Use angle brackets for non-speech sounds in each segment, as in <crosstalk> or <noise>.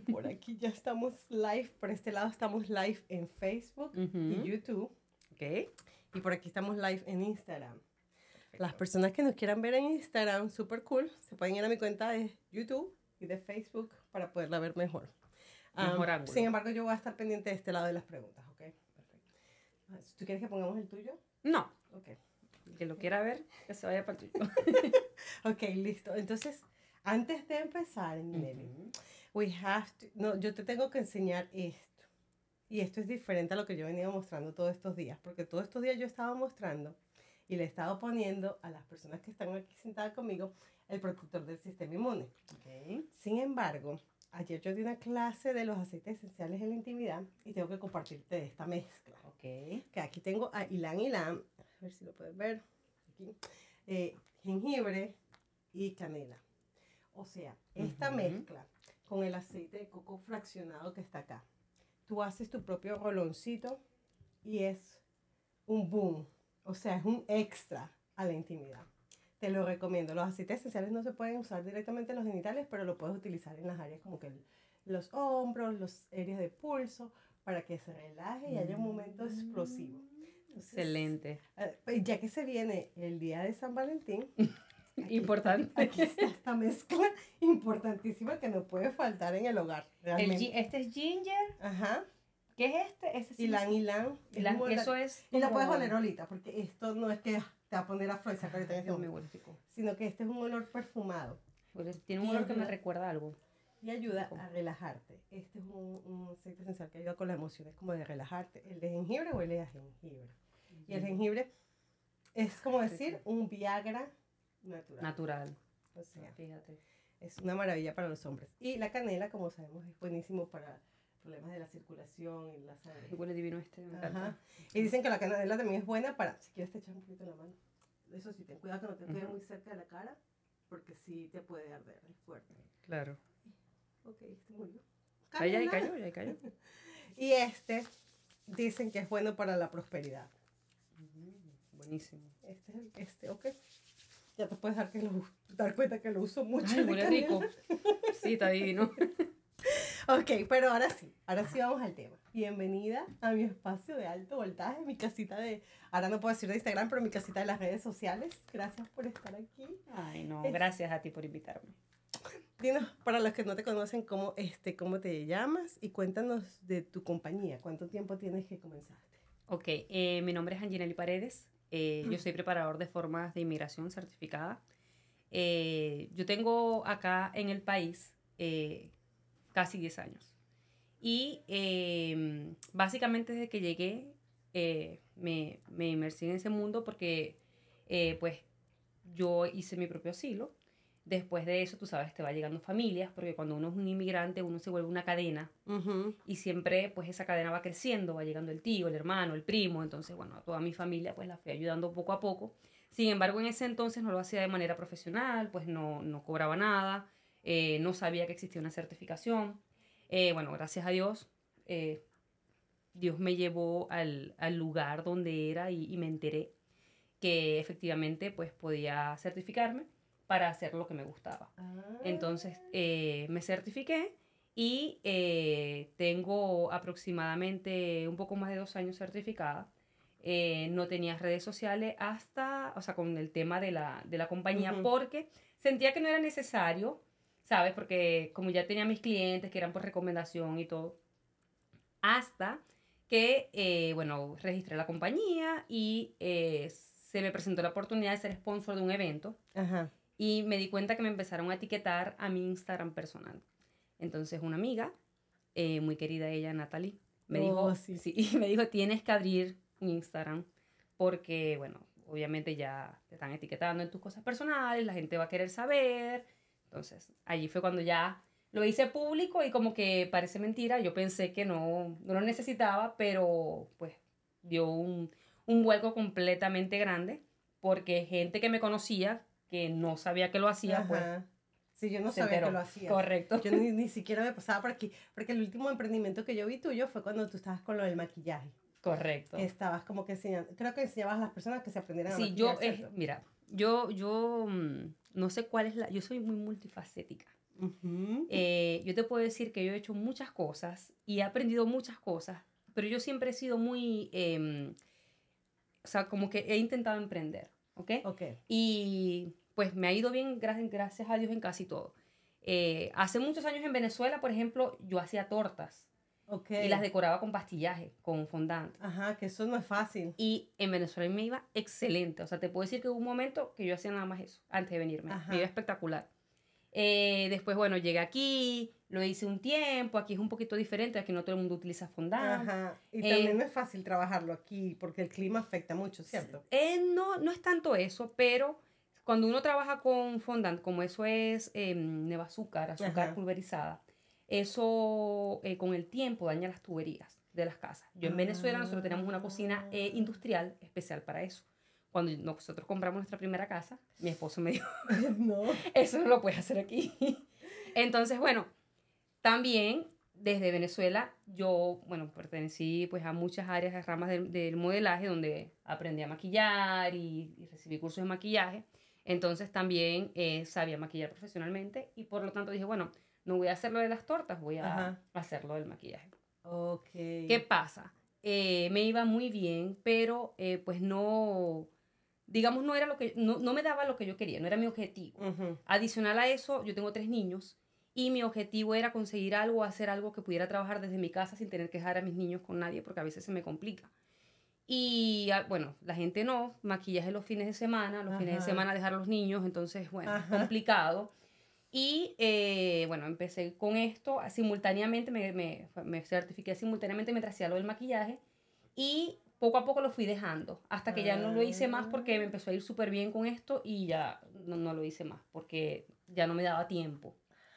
<laughs> Por aquí ya estamos live, por este lado estamos live en Facebook Ujú. y YouTube. Ok. Y por aquí estamos live en Instagram. Las personas que nos quieran ver en Instagram, súper cool, se pueden ir a mi cuenta de YouTube y de Facebook para poderla ver mejor. Mejor ángulo. sin embargo, yo voy a estar pendiente de este lado de las preguntas, ¿ok? Ah, ¿Tú quieres que pongamos el tuyo? No, Ok. el que lo quiera ver, que se vaya para el tuyo. <laughs> Ok, listo. Entonces, antes de empezar, Nelly, Ujú. We have to- no, yo te tengo que enseñar esto. Y esto es diferente a lo que yo venido mostrando todos estos días, porque todos estos días yo estaba mostrando y le he estado poniendo a las personas que están aquí sentadas conmigo el protector del sistema inmune. Ok. Sin embargo, ayer yo di una clase de los aceites esenciales en la intimidad y tengo que compartirte esta mezcla. Ok. Que aquí tengo a Ilan Ilan, a ver si lo pueden ver, aquí, eh, jengibre y canela. O sea, esta mezcla con el aceite de coco fraccionado que está acá. Tú haces tu propio roloncito y es un boom. O sea, es un extra a la intimidad. Te lo recomiendo. Los aceites esenciales no se pueden usar directamente en los genitales, pero lo puedes utilizar en las áreas como que los hombros, los áreas de pulso, para que se relaje y haya un momento explosivo. Entonces, Excelente. eh, ya que se viene el día de San Valentín, <laughs> aquí- Importante. Aquí está esta mezcla importantísima que no puede faltar en el hogar. El Realmente. gi- este es ginger. Ajá. ¿Qué es este? Ese sí ylan. es Ylan, como la- Eso es. Y como- puedes oler ahorita, porque esto no es que te va a poner a florecer ahorita en este sino que este es un olor perfumado Tiene un olor que me ayuda. recuerda a algo. y ayuda a relajarte. Este es un, un aceite esencial que ayuda con las emociones, como de relajarte. El de jengibre huele a jengibre. Y el jengibre es como decir un Viagra natural. Natural. O sea, Fíjate. es una maravilla para los hombres. Y la canela, como sabemos, es buenísimo para problemas de la circulación y la sangre. Huele divino este. Me encanta. Ajá. Y dicen que la canela también es buena para, si quieres te echar un poquito en la mano. Eso sí, ten cuidado que no te quede Ujú. muy cerca de la cara, porque sí te puede arder, es fuerte. Claro. Ok, este murió. Ahí, Canela. cayó, ahí cayó. <laughs> Y este, dicen que es bueno para la prosperidad. Mm, Buenísimo. Este es el, este, ok. Ya te puedes dar, que lo, dar cuenta que lo uso mucho. Ay, huele rico. Sí, está divino. <laughs> Ok, pero ahora sí, ahora sí vamos al tema. Bienvenida a mi espacio de alto voltaje, mi casita de, ahora no puedo decir de Instagram, pero mi casita de las redes sociales. Gracias por estar aquí. Ay, no. Es- Gracias a ti por invitarme. Dinos, para los que no te conocen, cómo, este, cómo te llamas y cuéntanos de tu compañía. ¿Cuánto tiempo tienes que comenzaste? Ok, eh, mi nombre es Anginelli Paredes. Eh, yo soy preparador de formas de inmigración certificada. Eh, yo tengo acá en el país eh, casi 10 años. Y eh, básicamente desde que llegué me, me inmersé en ese mundo porque pues yo hice mi propio asilo. Después de eso, tú sabes, te va llegando familias, porque cuando uno es un inmigrante, uno se vuelve una cadena y siempre pues esa cadena va creciendo, va llegando el tío, el hermano, el primo, entonces bueno, a toda mi familia pues la fui ayudando poco a poco. Sin embargo, en ese entonces no lo hacía de manera profesional, pues no, no cobraba nada, eh, no sabía que existía una certificación. Eh, bueno, gracias a Dios, eh, Dios me llevó al, al lugar donde era y, y me enteré que efectivamente pues podía certificarme para hacer lo que me gustaba. Ah. Entonces eh, me certifiqué y eh, tengo aproximadamente un poco más de dos años certificada. Eh, no tenía redes sociales hasta, o sea, con el tema de la, de la compañía, porque sentía que no era necesario, ¿sabes? Porque como ya tenía mis clientes que eran por recomendación y todo, hasta que, eh, bueno, registré la compañía y eh, se me presentó la oportunidad de ser sponsor de un evento Ajá. Y me di cuenta que me empezaron a etiquetar a mi Instagram personal. Entonces una amiga, eh, muy querida ella, Natalie, me, Oh, dijo, sí. sí, <laughs> me dijo, tienes que abrir un Instagram porque, bueno, obviamente ya te están etiquetando en tus cosas personales, la gente va a querer saber. Entonces allí fue cuando ya lo hice público y como que parece mentira, yo pensé que no, no lo necesitaba, pero pues dio un, un vuelco completamente grande porque gente que me conocía, que no sabía que lo hacía, pues. Sí, yo no se sabía enteró. que lo hacía. Correcto. Yo ni, ni siquiera me pasaba por aquí, porque el último emprendimiento que yo vi tuyo fue cuando tú estabas con lo del maquillaje. Correcto. Que estabas como que enseñando, creo que enseñabas a las personas que se aprendieran a Sí, maquillar, yo, eh, mira, yo, yo mm, no sé cuál es la, yo soy muy multifacética. Eh, yo te puedo decir que yo he hecho muchas cosas y he aprendido muchas cosas, pero yo siempre he sido muy, em, o sea, como que he intentado emprender, ¿ok? Ok. Y pues me ha ido bien, gracias, gracias a Dios, en casi todo. Eh, hace muchos años en Venezuela, por ejemplo, yo hacía tortas Ok. y las decoraba con pastillaje, con fondant. Ajá, que eso no es fácil. Y en Venezuela me iba excelente. O sea, te puedo decir que hubo un momento que yo hacía nada más eso, antes de venirme. Ajá. Me iba espectacular. Eh, después, bueno, llegué aquí, lo hice un tiempo. Aquí es un poquito diferente, aquí no todo el mundo utiliza fondant. Ajá. Y Eh, también no es fácil trabajarlo aquí porque el clima afecta mucho, ¿cierto? Eh, no, no es tanto eso, pero cuando uno trabaja con fondant, como eso es eh, neva azúcar, azúcar Ajá. pulverizada, eso eh, con el tiempo daña las tuberías de las casas. Yo en Venezuela nosotros tenemos una cocina eh, Ah. industrial especial para eso. Cuando nosotros compramos nuestra primera casa, mi esposo me dijo, <laughs> no. eso no lo puedes hacer aquí. <laughs> Entonces, bueno, también desde Venezuela yo, bueno, pertenecí pues a muchas áreas, ramas del, del modelaje donde aprendí a maquillar y, y recibí cursos de maquillaje. Entonces también eh, sabía maquillar profesionalmente y por lo tanto dije, bueno, no voy a hacerlo de las tortas, voy a Ajá. hacerlo del maquillaje. Ok. ¿Qué pasa? Eh, me iba muy bien, pero eh, pues no, digamos, no era lo que, no, no me daba lo que yo quería, no era mi objetivo. Ujú. Adicional a eso, yo tengo tres niños y mi objetivo era conseguir algo, hacer algo que pudiera trabajar desde mi casa sin tener que dejar a mis niños con nadie porque a veces se me complica. Y ah, bueno, la gente no, maquillaje los fines de semana, los fines de semana dejar a los niños, entonces, bueno, Ajá. complicado. Y eh, bueno, empecé con esto, simultáneamente me, me, me certifiqué simultáneamente mientras hacía lo del maquillaje y poco a poco lo fui dejando, hasta que ya no lo hice más porque me empezó a ir súper bien con esto y ya no, no lo hice más porque ya no me daba tiempo.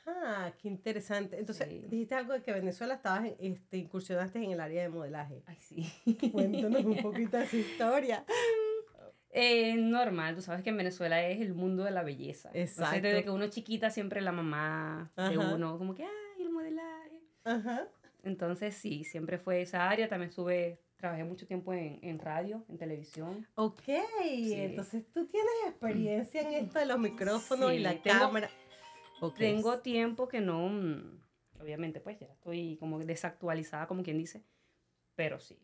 Ah, qué interesante. Entonces, Sí. dijiste algo de que Venezuela estabas, en- este, incursionaste en el área de modelaje. Ay, sí. <laughs> Cuéntanos un poquito de esa historia. <laughs> Eh, normal, tú sabes que en Venezuela es el mundo de la belleza. Entonces, Exacto. desde que uno es chiquita, siempre la mamá de uno, como que, ay, el modelaje. Ajá. Entonces, sí, siempre fue esa área. También estuve, trabajé mucho tiempo en, en radio, en televisión. Ok, entonces tú tienes experiencia en esto de los micrófonos y la tengo- cámara. Ok. Tengo tiempo que no, mm, obviamente, pues ya estoy como desactualizada, como quien dice, pero sí.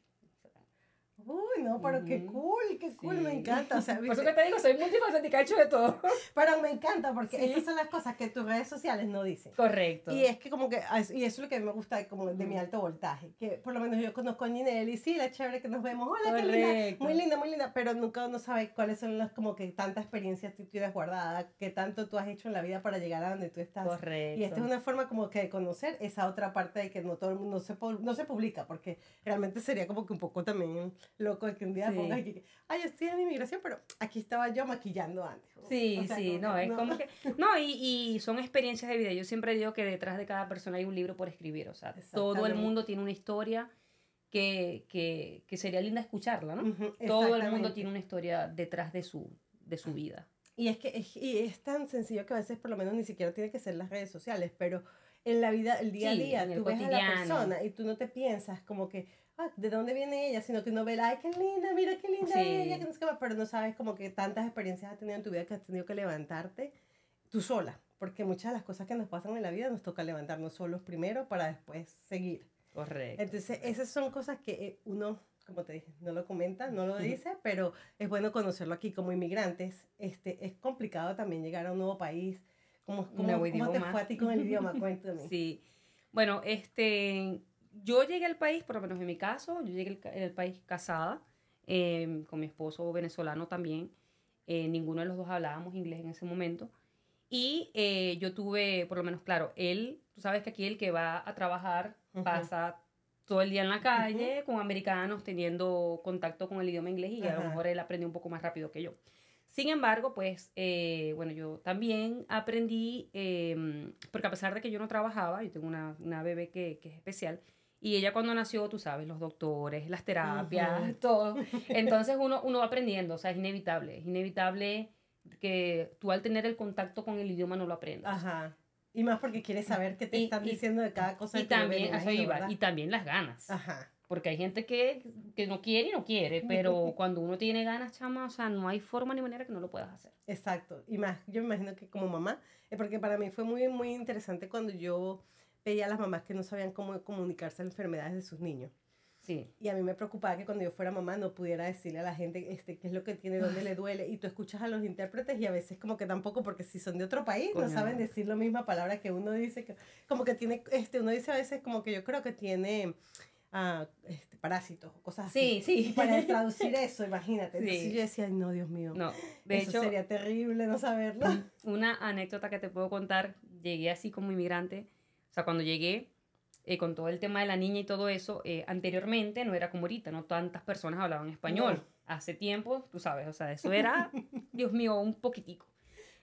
Uy, no, pero qué Ujú. cool, qué cool, me encanta. O sea, Por eso que te digo, soy multifacética, he hecho de todo. <laughs> pero me encanta porque Sí. esas son las cosas que tus redes sociales no dicen. Correcto. Y es que como que, y eso es lo que me gusta como de mi alto voltaje, que por lo menos yo conozco a Ninelli, sí, la chévere que nos vemos, hola, qué linda, Correcto. muy linda, muy linda, pero nunca uno sabe cuáles son las como que tantas experiencias tú tienes guardadas, qué tanto tú has hecho en la vida para llegar a donde tú estás. Correcto. Y esta es una forma como que de conocer esa otra parte de que no todo el mundo se, pu- no se publica, porque realmente sería como que un poco también loco que un día Sí. pongas aquí, ay, yo estoy en inmigración, pero aquí estaba yo maquillando antes. Sí, O sea, sí, no, que es como que, <laughs> no, y, y son experiencias de vida. Yo siempre digo que detrás de cada persona hay un libro por escribir, o sea, todo el mundo tiene una historia que, que, que sería linda escucharla, ¿no? Ujú, Todo el mundo tiene una historia detrás de su, de su vida. Y es que es, y es tan sencillo que a veces por lo menos ni siquiera tiene que ser las redes sociales, pero en la vida, el día a Sí, día, en el tú ves a la cotidiano. persona y tú no te piensas como que, ah, ¿de dónde viene ella? Sino que uno ve, ay, qué linda, mira qué linda Sí. ella, que no sé qué más", pero no sabes como que tantas experiencias has tenido en tu vida que has tenido que levantarte tú sola, porque muchas de las cosas que nos pasan en la vida nos toca levantarnos solos primero para después seguir. Correcto. Entonces, esas son cosas que eh, uno, como te dije, no lo comenta, no lo dice, pero es bueno conocerlo aquí como inmigrantes. Este, es complicado también llegar a un nuevo país. ¿Cómo, cómo, cómo te fue a ti con el idioma? <laughs> Cuéntame. Sí. Bueno, este, yo llegué al país, por lo menos en mi caso, yo llegué al, al país casada, eh, con mi esposo venezolano también. Eh, ninguno de los dos hablábamos inglés en ese momento. Y eh, yo tuve, por lo menos, claro, él, tú sabes que aquí el que va a trabajar Ujú. pasa todo el día en la calle con americanos teniendo contacto con el idioma inglés y a lo mejor él aprendió un poco más rápido que yo. Sin embargo, pues, eh, bueno, yo también aprendí, eh, porque a pesar de que yo no trabajaba, yo tengo una, una bebé que, que es especial, y ella cuando nació, tú sabes, los doctores, las terapias, <laughs> todo. Entonces uno, uno va aprendiendo, o sea, es inevitable, es inevitable que tú al tener el contacto con el idioma no lo aprendas. Ajá. Y más porque quieres saber qué te Y- están y- diciendo de cada cosa. y bebé, también, y también las ganas. Ajá. Porque hay gente que, que no quiere y no quiere, pero <laughs> cuando uno tiene ganas, chama, o sea, no hay forma ni manera que no lo puedas hacer. Exacto. Y más, yo me imagino que como mamá, es porque para mí fue muy, muy interesante cuando yo veía a las mamás que no sabían cómo comunicarse las enfermedades de sus niños. Sí. Y a mí me preocupaba que cuando yo fuera mamá no pudiera decirle a la gente este, qué es lo que tiene, dónde le duele. Y tú escuchas a los intérpretes y a veces como que tampoco, porque si son de otro país, no Coño, saben no. decir la misma palabra que uno dice. Que, como que tiene, este, uno dice a veces como que yo creo que tiene ah, este, parásitos o cosas así. Sí, sí. Y para <laughs> traducir eso, imagínate. Entonces Sí. yo decía, ay no, Dios mío. No, de eso hecho, sería terrible no saberlo. <laughs> una anécdota que te puedo contar, llegué así como inmigrante, o sea, cuando llegué eh, con todo el tema de la niña y todo eso, eh, anteriormente no era como ahorita, no tantas personas hablaban español. No. Hace tiempo, tú sabes, o sea, eso era, <laughs> Dios mío, un poquitico.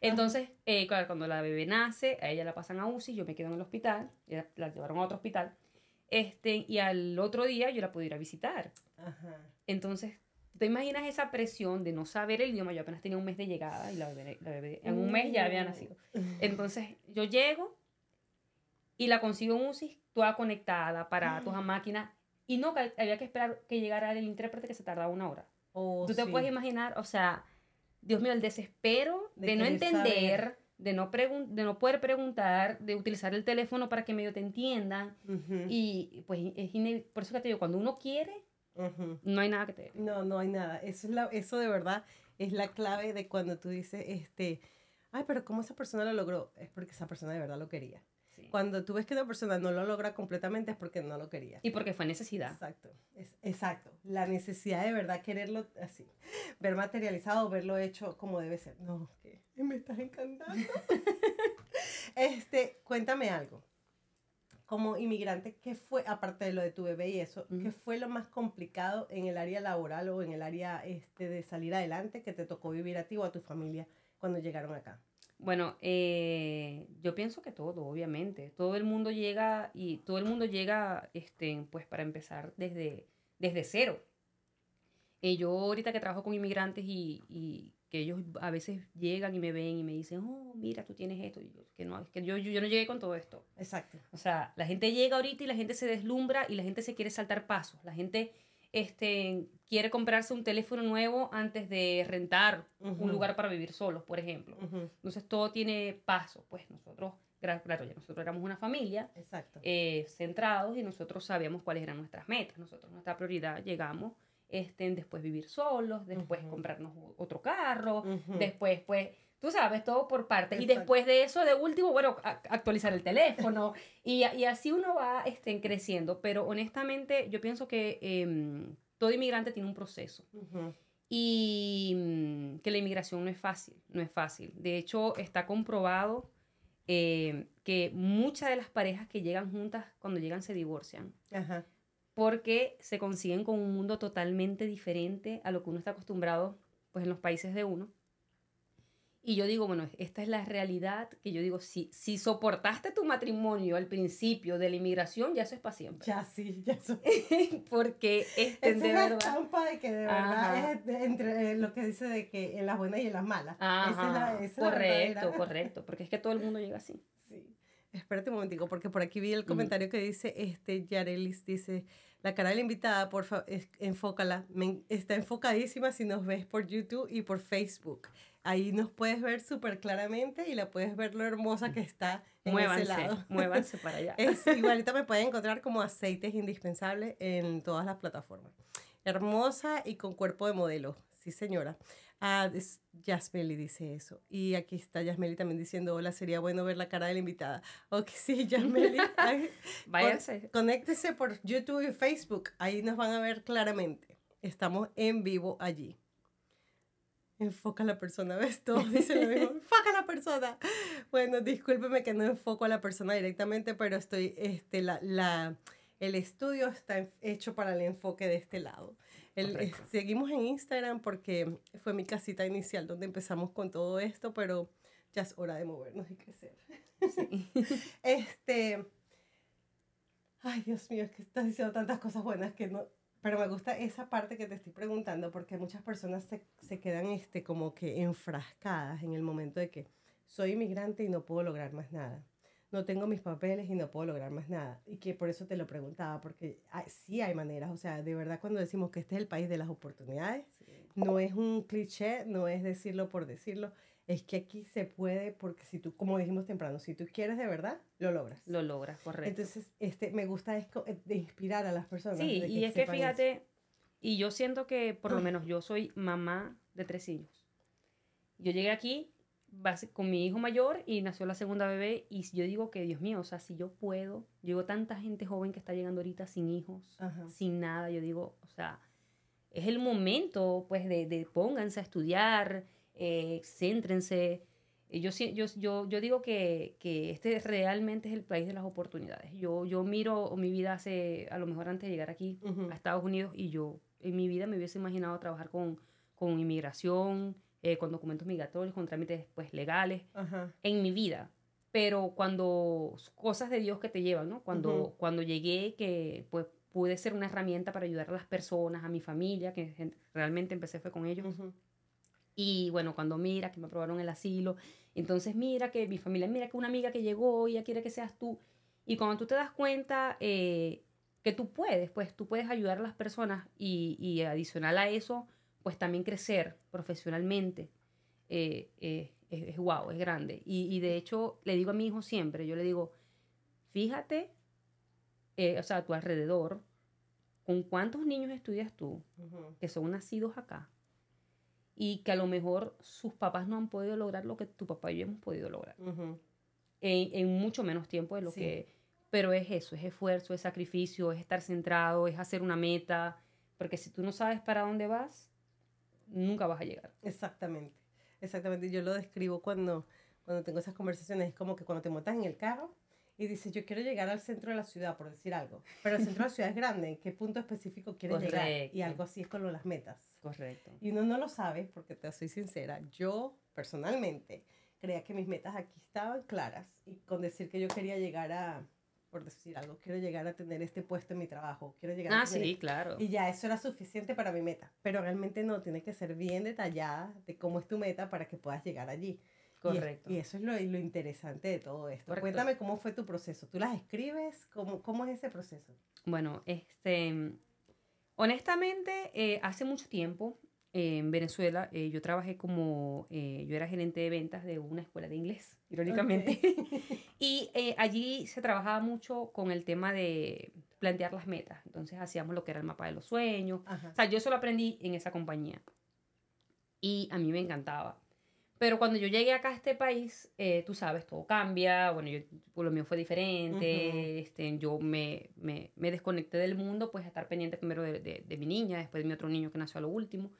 Entonces, eh, claro, cuando la bebé nace, a ella la pasan a UCI, yo me quedo en el hospital, ella la llevaron a otro hospital, este, y al otro día yo la pude ir a visitar. Ajá. Entonces, ¿te imaginas esa presión de no saber el idioma? Yo apenas tenía un mes de llegada y la bebé, la bebé en un mes ya había nacido. Entonces, yo llego y la consigo en UCI, toda conectada, aparatos a máquina, y no, había que esperar que llegara el intérprete que se tardaba una hora. Oh, Tú te sí. puedes imaginar, o sea, Dios mío, el desespero De de, no entender, saber. de no, de no poder preguntar, de utilizar el teléfono para que medio te entiendan. Ujú, Y pues es por eso que te digo, cuando uno quiere, ujú. no hay nada que te... No, no hay nada. Eso, es la, eso de verdad es la clave de cuando tú dices, este, ay, pero ¿cómo esa persona lo logró? Es porque esa persona de verdad lo quería. Sí. Cuando tú ves que una persona no lo logra completamente es porque no lo quería. Y porque fue necesidad. Exacto, es, exacto. La necesidad de verdad quererlo así, ver materializado, verlo hecho como debe ser. No, que me estás encantando. <laughs> este, cuéntame algo. Como inmigrante, ¿qué fue, aparte de lo de tu bebé y eso, qué fue lo más complicado en el área laboral o en el área este, de salir adelante que te tocó vivir a ti o a tu familia cuando llegaron acá? Bueno, eh, yo pienso que todo, obviamente. Todo el mundo llega y todo el mundo llega, este, pues para empezar desde, desde cero. Eh, yo ahorita que trabajo con inmigrantes y, y que ellos a veces llegan y me ven y me dicen, oh, mira, tú tienes esto. Y yo, que no, es que yo, yo, yo no llegué con todo esto. Exacto. O sea, la gente llega ahorita y la gente se deslumbra y la gente se quiere saltar pasos. La gente este, quiere comprarse un teléfono nuevo antes de rentar un lugar para vivir solos, por ejemplo. Entonces todo tiene paso. Pues nosotros, claro, ya nosotros éramos una familia Exacto. eh, centrados y nosotros sabíamos cuáles eran nuestras metas. Nosotros, nuestra prioridad, llegamos este, después vivir solos, después comprarnos otro carro, después, pues, tú sabes, todo por partes. Y Exacto. después de eso, de último, bueno, actualizar el teléfono. <laughs> y, y así uno va este, creciendo. Pero honestamente, yo pienso que em, todo inmigrante tiene un proceso. Ujú. Y mm, que la inmigración no es fácil, no es fácil. De hecho, está comprobado eh, que muchas de las parejas que llegan juntas, cuando llegan, se divorcian Ajá. porque se consiguen con un mundo totalmente diferente a lo que uno está acostumbrado pues en los países de uno. Y yo digo, bueno, esta es la realidad que yo digo, si, si soportaste tu matrimonio al principio de la inmigración, ya eso es para siempre. Ya sí, ya soy. <laughs> porque este, Esa de es la verdad... estampa de que de Ajá. verdad es de- entre eh, lo que dice de que en las buenas y en las malas. Esa es la- Ajá, esa es la correcto, verdadera. correcto, porque es que todo el mundo llega así. <laughs> Sí. Espérate un momentico, porque por aquí vi el comentario que dice, este, Yarelis dice, la cara de la invitada, por favor, enfócala. Me está enfocadísima si nos ves por YouTube y por Facebook. Ahí nos puedes ver súper claramente y la puedes ver lo hermosa que está en ese Muévanse, lado. <laughs> muévanse para allá. Es, igualita me pueden encontrar como aceites indispensables en todas las plataformas. Hermosa y con cuerpo de modelo. Sí, señora. Ah, es- Yasmeli dice eso. Y aquí está Yasmeli también diciendo, hola, sería bueno ver la cara de la invitada. Ok, <laughs> sí, Yasmeli. Ay, Váyanse. conéctese por YouTube y Facebook. Ahí nos van a ver claramente. Estamos en vivo allí. Enfoca a la persona, ¿ves? <laughs> Todos dicen lo mismo. Enfoca a la persona. Bueno, discúlpeme que no enfoco a la persona directamente, pero estoy, este, la, la, el estudio está hecho para el enfoque de este lado. El- es- seguimos en Instagram porque fue mi casita inicial donde empezamos con todo esto, pero ya es hora de movernos y crecer. Sí. <laughs> Este. Ay, Dios mío, es que estás diciendo tantas cosas buenas que no. Pero me gusta esa parte que te estoy preguntando porque muchas personas se, se quedan este, como que enfrascadas en el momento de que soy inmigrante y no puedo lograr más nada. no tengo mis papeles y no puedo lograr más nada. Y que por eso te lo preguntaba, porque hay- sí hay maneras, o sea, de verdad cuando decimos que este es el país de las oportunidades, no es un cliché, no es decirlo por decirlo, es que aquí se puede, porque si tú, como dijimos temprano, si tú quieres de verdad, lo logras. Lo logras, correcto. Entonces, este, me gusta de inspirar a las personas. Sí, de y es que eso. fíjate, y yo siento que por lo menos yo soy mamá de tres hijos. Yo llegué aquí con mi hijo mayor y nació la segunda bebé y yo digo que, Dios mío, o sea, si yo puedo, yo digo, tanta gente joven que está llegando ahorita sin hijos, Ajá. sin nada, yo digo, o sea, es el momento, pues, de, de pónganse a estudiar, eh, céntrense. Eh, Yo, yo, yo, yo digo que, que este realmente es el país de las oportunidades. Yo, yo miro mi vida hace, a lo mejor antes de llegar aquí Ujú. a Estados Unidos y yo en mi vida me hubiese imaginado trabajar con, con inmigración, eh, con documentos migratorios, con trámites pues, legales, Ajá. en mi vida. Pero cuando cosas de Dios que te llevan, ¿no? Cuando, Ujú. cuando llegué, que pues pude ser una herramienta para ayudar a las personas, a mi familia, que realmente empecé fue con ellos. Ujú. Y bueno, cuando mira que me aprobaron el asilo, entonces mira que mi familia, mira que una amiga que llegó y ella quiere que seas tú. Y cuando tú te das cuenta eh, que tú puedes, pues tú puedes ayudar a las personas y, y adicional a eso, pues también crecer profesionalmente. eh, eh, es, es guau, es grande. Y, y de hecho, le digo a mi hijo siempre, yo le digo, fíjate, o sea, a tu alrededor, con cuántos niños estudias tú, que son nacidos acá y que a lo mejor sus papás no han podido lograr lo que tu papá y yo hemos podido lograr en, en mucho menos tiempo de lo Sí. que pero es eso es esfuerzo es sacrificio es estar centrado es hacer una meta porque si tú no sabes para dónde vas nunca vas a llegar Exactamente, exactamente. Yo lo describo cuando, cuando tengo esas conversaciones. Es como que cuando te montas en el carro y dices, yo quiero llegar al centro de la ciudad, por decir algo. Pero el centro de la ciudad es grande. ¿En qué punto específico quieres llegar? Y Correcto. algo así es con las metas. correcto Y uno no lo sabe, porque te soy sincera. Yo, personalmente, creía que mis metas aquí estaban claras. Y con decir que yo quería llegar a, por decir algo, quiero llegar a tener este puesto en mi trabajo. Quiero llegar a ah tener sí claro y ya eso era suficiente para mi meta. Pero realmente no, tiene que ser bien detallada de cómo es tu meta para que puedas llegar allí. Correcto Y, eso es lo, lo interesante de todo esto. Correcto. Cuéntame cómo fue tu proceso. ¿Tú las escribes? ¿Cómo, cómo es ese proceso? Bueno, este, honestamente, eh, hace mucho tiempo eh, en Venezuela eh, yo trabajé como, eh, yo era gerente de ventas de una escuela de inglés, irónicamente. <laughs> y eh, allí se trabajaba mucho con el tema de plantear las metas. Entonces hacíamos lo que era el mapa de los sueños. Ajá. O sea, yo eso lo aprendí en esa compañía. Y a mí me encantaba. Pero cuando yo llegué acá a este país, eh, tú sabes, todo cambia. Bueno, yo, pues, lo mío fue diferente. Ujú. este, yo me, me, me desconecté del mundo, pues a estar pendiente primero de, de, de mi niña, después de mi otro niño que nació a lo último.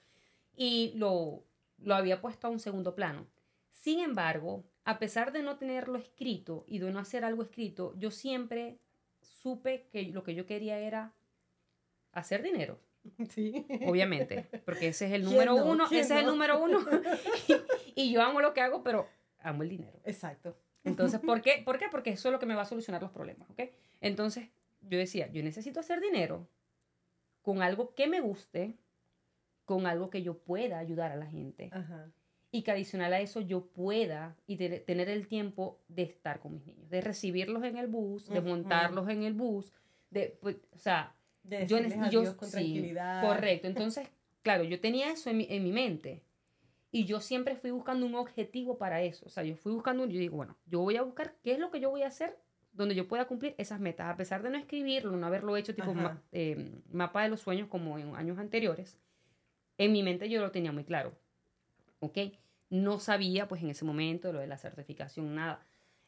Y lo, lo había puesto a un segundo plano. Sin embargo, a pesar de no tenerlo escrito y de no hacer algo escrito, yo siempre supe que lo que yo quería era hacer dinero <laughs> Sí. obviamente, porque ese es el ¿Quién número no? uno, ¿Quién ese es el no? número uno. <laughs> <laughs> y, yo amo lo que hago, pero amo el dinero. Exacto. Entonces, ¿por <laughs> qué? ¿por qué? Porque eso es lo que me va a solucionar los problemas, ¿ok? Entonces, yo decía, yo necesito hacer dinero con algo que me guste, con algo que yo pueda ayudar a la gente Ajá. y que adicional a eso yo pueda y te- tener el tiempo de estar con mis niños, de recibirlos en el bus, de montarlos en el bus, de, pues, o sea, De yo, yo- con sí, tranquilidad. correcto. Entonces, claro, yo tenía eso en mi, en mi mente. Y yo siempre fui buscando un objetivo para eso. O sea, yo fui buscando, yo digo, bueno, yo voy a buscar qué es lo que yo voy a hacer donde yo pueda cumplir esas metas. A pesar de no escribirlo, no haberlo hecho tipo ma- eh, mapa de los sueños como en años anteriores, en mi mente yo lo tenía muy claro. ¿Ok? No sabía, pues en ese momento, lo de la certificación, nada.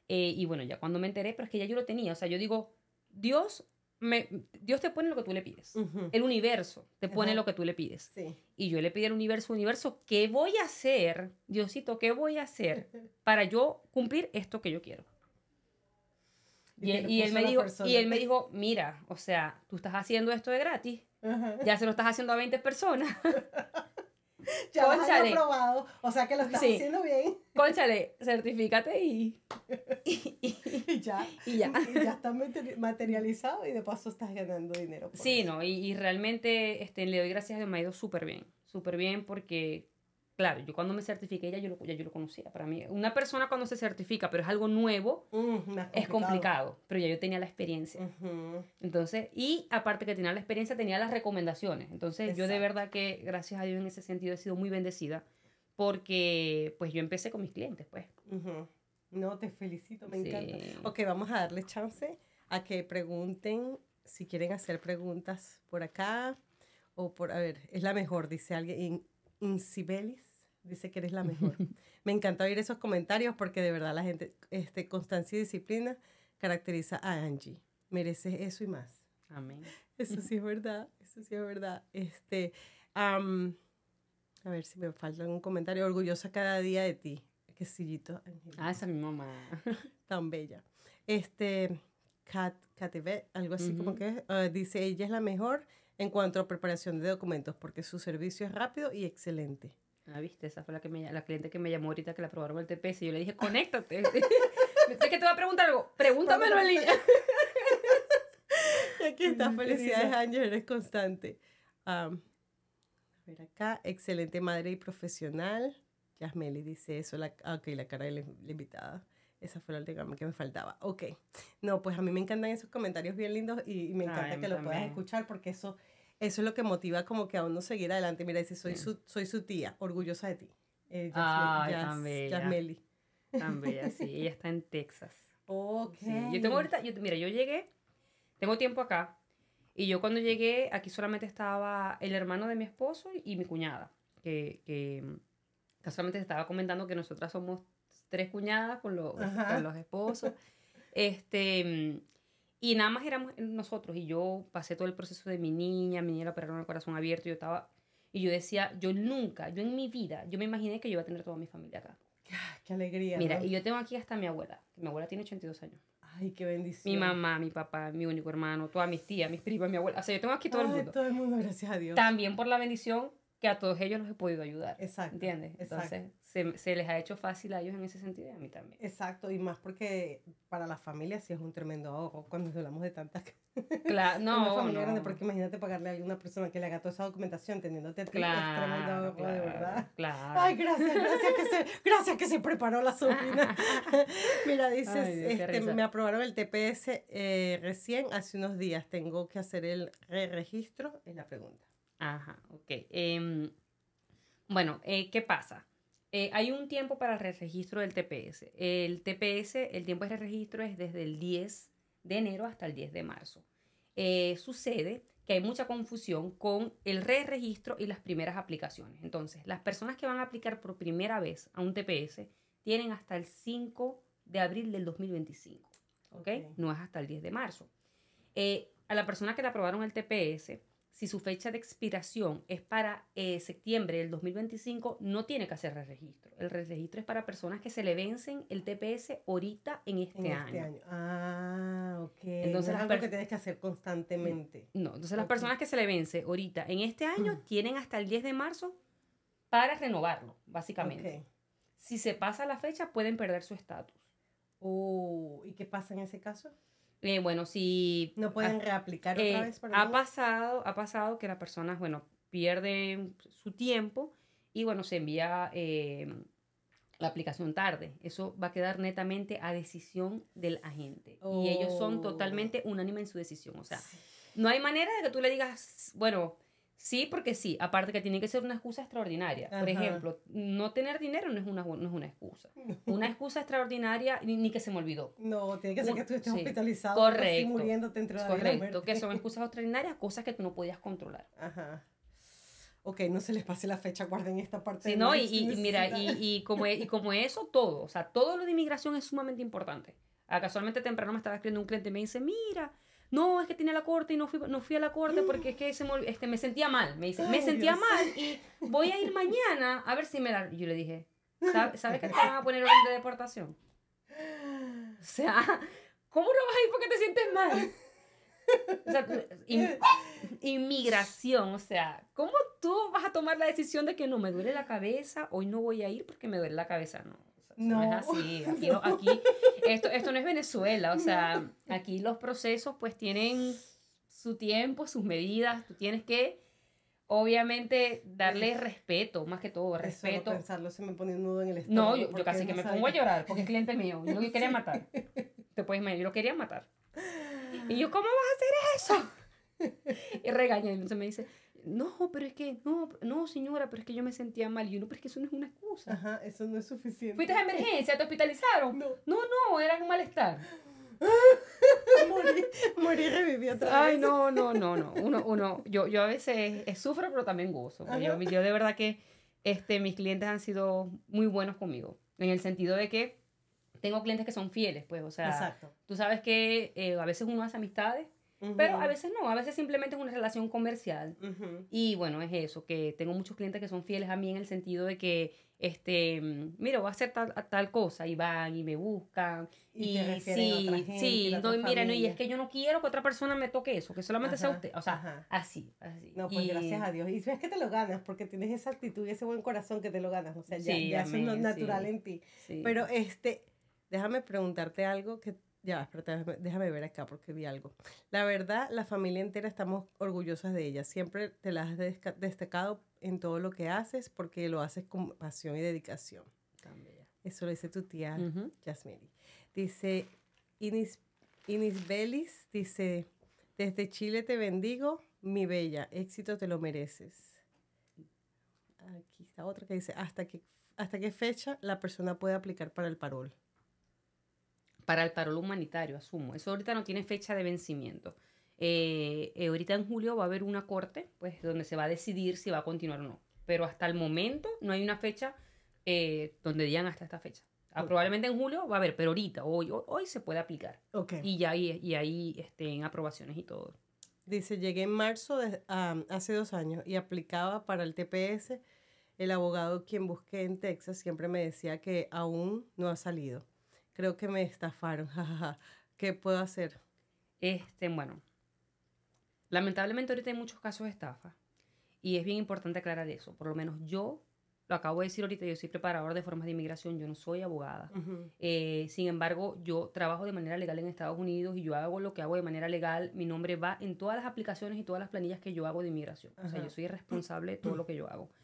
Eh, y bueno, ya cuando me enteré, pero es que ya yo lo tenía. O sea, yo digo, Dios, me, Dios te pone lo que tú le pides. El universo te pone lo que tú le pides. Sí. Y yo le pedí al universo, universo, ¿qué voy a hacer? Diosito, ¿qué voy a hacer <laughs> para yo cumplir esto que yo quiero? Y él, y me dijo, persona. y él me dijo, mira, o sea, tú estás haciendo esto de gratis, ya se lo estás haciendo a 20 personas. <laughs> Ya vas Cónchale. aprobado. O sea que lo estás Sí. haciendo bien. Cónchale, certifícate y, y, y- Y ya. y ya. Y ya está materi- materializado y de paso estás ganando dinero. por Sí, eso. no, y, y realmente este, le doy gracias a Dios, me ha ido súper bien, súper bien porque, claro, yo cuando me certifiqué ya yo, lo, ya yo lo conocía. Para mí, una persona cuando se certifica, pero es algo nuevo, Mm, es complicado. Pero ya yo tenía la experiencia. Entonces, y aparte que tenía la experiencia, tenía las recomendaciones. Entonces, yo de verdad que, gracias a Dios, en ese sentido he sido muy bendecida porque, pues, yo empecé con mis clientes, pues. No, te felicito, me Sí. encanta. Ok, vamos a darle chance a que pregunten si quieren hacer preguntas por acá o por, a ver, es la mejor, dice alguien. In, Incibelis dice que eres la mejor. <laughs> me encanta oír esos comentarios porque de verdad la gente, este, constancia y disciplina caracteriza a Angie. Mereces eso y más. Amén. Eso sí es verdad, eso sí es verdad. Este, a ver si me falta algún comentario. Orgullosa cada día de ti. Qué sillito, Ah, esa es mi mamá. <laughs> tan bella. Este, Kat, Katibet, algo así como que ah, dice, ella es la mejor en cuanto a preparación de documentos porque su servicio es rápido y excelente. Ah, viste, esa fue la, que me, la cliente que me llamó ahorita que la probaron el TPS y yo le dije, conéctate. <laughs> es que te voy a preguntar algo, pregúntamelo en línea. Y aquí está, felicidades. Ángel, eres constante. A ver acá, excelente madre y profesional. Yasmeli dice eso, la, ah, ok, la cara de la, la invitada. Esa fue la última que me faltaba. Ok. No, pues a mí me encantan esos comentarios bien lindos y, y me encanta que lo puedas escuchar porque eso, eso es lo que motiva como que a uno seguir adelante. Mira, dice, soy, Sí. su, soy su tía, orgullosa de ti. Eh, Yasme- Ay, Yas- tan bella. Yasmeli. Tan bella, sí, <laughs> ella está en Texas. Ok. Sí, Yo tengo ahorita, yo, mira, yo llegué, tengo tiempo acá, y yo cuando llegué, aquí solamente estaba el hermano de mi esposo y mi cuñada, que, que mm, casualmente se estaba comentando que nosotras somos tres cuñadas con, los con los esposos. <laughs> Este, mm, y nada más éramos nosotros, y yo pasé todo el proceso de mi niña, mi niña la operaron el corazón abierto, yo estaba, y yo decía, yo nunca, yo en mi vida, yo me imaginé que yo iba a tener toda mi familia acá. Qué alegría. Mira, ¿no? y yo tengo aquí hasta mi abuela, mi abuela tiene 82 años. Ay, qué bendición. Mi mamá, mi papá, mi único hermano, todas mis tías, mis primas, mi abuela. O sea, yo tengo aquí todo el Ay, mundo. Todo el mundo, gracias a Dios. También por la bendición que a todos ellos los he podido ayudar. Exacto. ¿Entiendes? exacto. Entonces, se, se les ha hecho fácil a ellos en ese sentido y a mí también. Exacto, y más porque para la familia sí es un tremendo ahorro cuando hablamos de tantas Claro, <laughs> una no, familia no. grande, porque imagínate pagarle a una persona que le haga toda esa documentación teniéndote a ti, es tremendo Claro, ahorro, de claro, verdad. claro. Ay, gracias, gracias que se, gracias que se preparó la sobrina. <laughs> <laughs> Mira, dices, Ay, Dios, qué este, me aprobaron el TPS eh, recién hace unos días. Tengo que hacer el re-registro, es la pregunta. Ajá, ok. Em, bueno, eh, ¿qué pasa? Eh, hay un tiempo para el registro del TPS. El TPS, el tiempo de registro es desde el 10 de enero hasta el 10 de marzo. Eh, sucede que hay mucha confusión con el re-registro y las primeras aplicaciones. Entonces, las personas que van a aplicar por primera vez a un TPS tienen hasta el 5 de abril del 2025. ¿ok? Ok. No es hasta el 10 de marzo. Eh, a la persona que le aprobaron el TPS, si su fecha de expiración es para eh, septiembre del 2025, no tiene que hacer registro. El registro es para personas que se le vencen el TPS ahorita en este, En este año. Ah, ok. Entonces, Entonces es algo que tienes que hacer constantemente. No, entonces las personas que se le vence ahorita en este año tienen hasta el 10 de marzo para renovarlo, básicamente. Si se pasa la fecha, pueden perder su estatus. Oh, ¿Y qué pasa en ese caso? Eh, bueno, si ¿No pueden reaplicar Eh, otra vez para ha pasado, ha pasado que las personas, bueno, pierden su tiempo y bueno, se envía eh, la aplicación tarde. Eso va a quedar netamente a decisión del agente. Y ellos son Oh. totalmente unánimes en su decisión. O sea, no hay manera de que tú le digas, bueno, sí, porque sí. Aparte que tiene que ser una excusa extraordinaria. Por ejemplo, no tener dinero no es una, no es una excusa. Una excusa extraordinaria, ni, ni que se me olvidó. No, tiene que ser que tú estés sí. hospitalizado. Correcto. Muriéndote entre la correcto, que son <laughs> excusas extraordinarias, cosas que tú no podías controlar. Ajá. Ok, no se les pase la fecha, guarden esta parte. Sí, de ¿no? Y, y- mira, y, como, y como eso, todo, o sea, todo lo de inmigración es sumamente importante. Ah, casualmente temprano me estaba escribiendo un cliente y me dice, mira, no, es que tiene la corte y no fui, no fui a la corte <gasps> porque es que se me, este, me sentía mal. Me dice, me sentía Dios. mal y voy a ir mañana a ver si me. Y yo le dije, "¿Sabe- ¿sabes que te van a poner orden de deportación? O sea, ¿cómo no vas a ir porque te sientes mal? O sea, in- inmigración, o sea, ¿cómo tú vas a tomar la decisión de que no me duele la cabeza, hoy no voy a ir porque me duele la cabeza? No, no, No. es así. <laughs> Aquí, no- aquí esto, esto no es Venezuela, o sea, aquí los procesos pues tienen su tiempo, sus medidas, tú tienes que obviamente darle respeto, más que todo, Eso, respeto. pensarlo se me pone un nudo en el estómago. No, yo, casi que me sabe pongo a llorar porque es <laughs> cliente mío. Yo lo quería matar. Te puedes imaginar, yo lo quería matar. Y yo, ¿cómo vas a hacer eso? <laughs> Y regaña, y entonces me dice, no, pero es que, no, no, señora, pero es que yo me sentía mal. Y yo, no, pero es que eso no es una excusa. Ajá, eso no es suficiente. ¿Fuiste a emergencia? ¿Te hospitalizaron? No. No, no, era un malestar. <laughs> morí, morí y reviví otra Ay, vez. no, no, no, no. Uno, uno, yo, yo a veces sufro, pero también gozo. Yo, de verdad que este, mis clientes han sido muy buenos conmigo. En el sentido de que tengo clientes que son fieles, pues, o sea, Exacto. tú sabes que eh, a veces uno hace amistades, pero a veces no, a veces simplemente es una relación comercial. Y bueno, es eso, que tengo muchos clientes que son fieles a mí en el sentido de que, este, mm, mira, voy a hacer tal, tal cosa y van y me buscan. Y Y, a sí, otra gente, sí, a no, mira, no, y es que yo no quiero que otra persona me toque eso, que solamente sea usted. O sea, ajá. así, así. No, pues Y- gracias a Dios. Y ves que te lo ganas, porque tienes esa actitud y ese buen corazón que te lo ganas. O sea, ya, Sí, ya eso es lo natural sí. en ti. sí. Pero este, déjame preguntarte algo que, ya, espérate, déjame, ver acá porque vi algo. La verdad, la familia entera estamos orgullosas de ella. Siempre te la has destacado en todo lo que haces porque lo haces con pasión y dedicación. Bella. Eso lo dice tu tía Ujú. Yasmiri. Dice, Inis, Inis Belis, dice, desde Chile te bendigo, mi bella, éxito te lo mereces. Aquí está otra que dice, ¿hasta qué, hasta qué fecha la persona puede aplicar para el parol? Para el parol humanitario, asumo. Eso ahorita no tiene fecha de vencimiento. Eh, eh, ahorita en julio va a haber una corte, pues, donde se va a decidir si va a continuar o no. Pero hasta el momento no hay una fecha eh, donde digan hasta esta fecha. Ah. Probablemente en julio va a haber, pero ahorita, hoy, hoy, hoy se puede aplicar. Ok. Y ya y hay este, en aprobaciones y todo. Dice, llegué en marzo de, ah, hace dos años y aplicaba para el TPS. El abogado quien busqué en Texas siempre me decía que aún no ha salido. Creo que me estafaron. <laughs> ¿Qué puedo hacer? Este, bueno, lamentablemente ahorita hay muchos casos de estafa y es bien importante aclarar eso. Por lo menos yo, lo acabo de decir ahorita, yo soy preparador de formas de inmigración, yo no soy abogada. Ujú. Eh, sin embargo, yo trabajo de manera legal en Estados Unidos y yo hago lo que hago de manera legal. Mi nombre va en todas las aplicaciones y todas las planillas que yo hago de inmigración. O sea, yo soy responsable de todo lo que yo hago. <clears throat>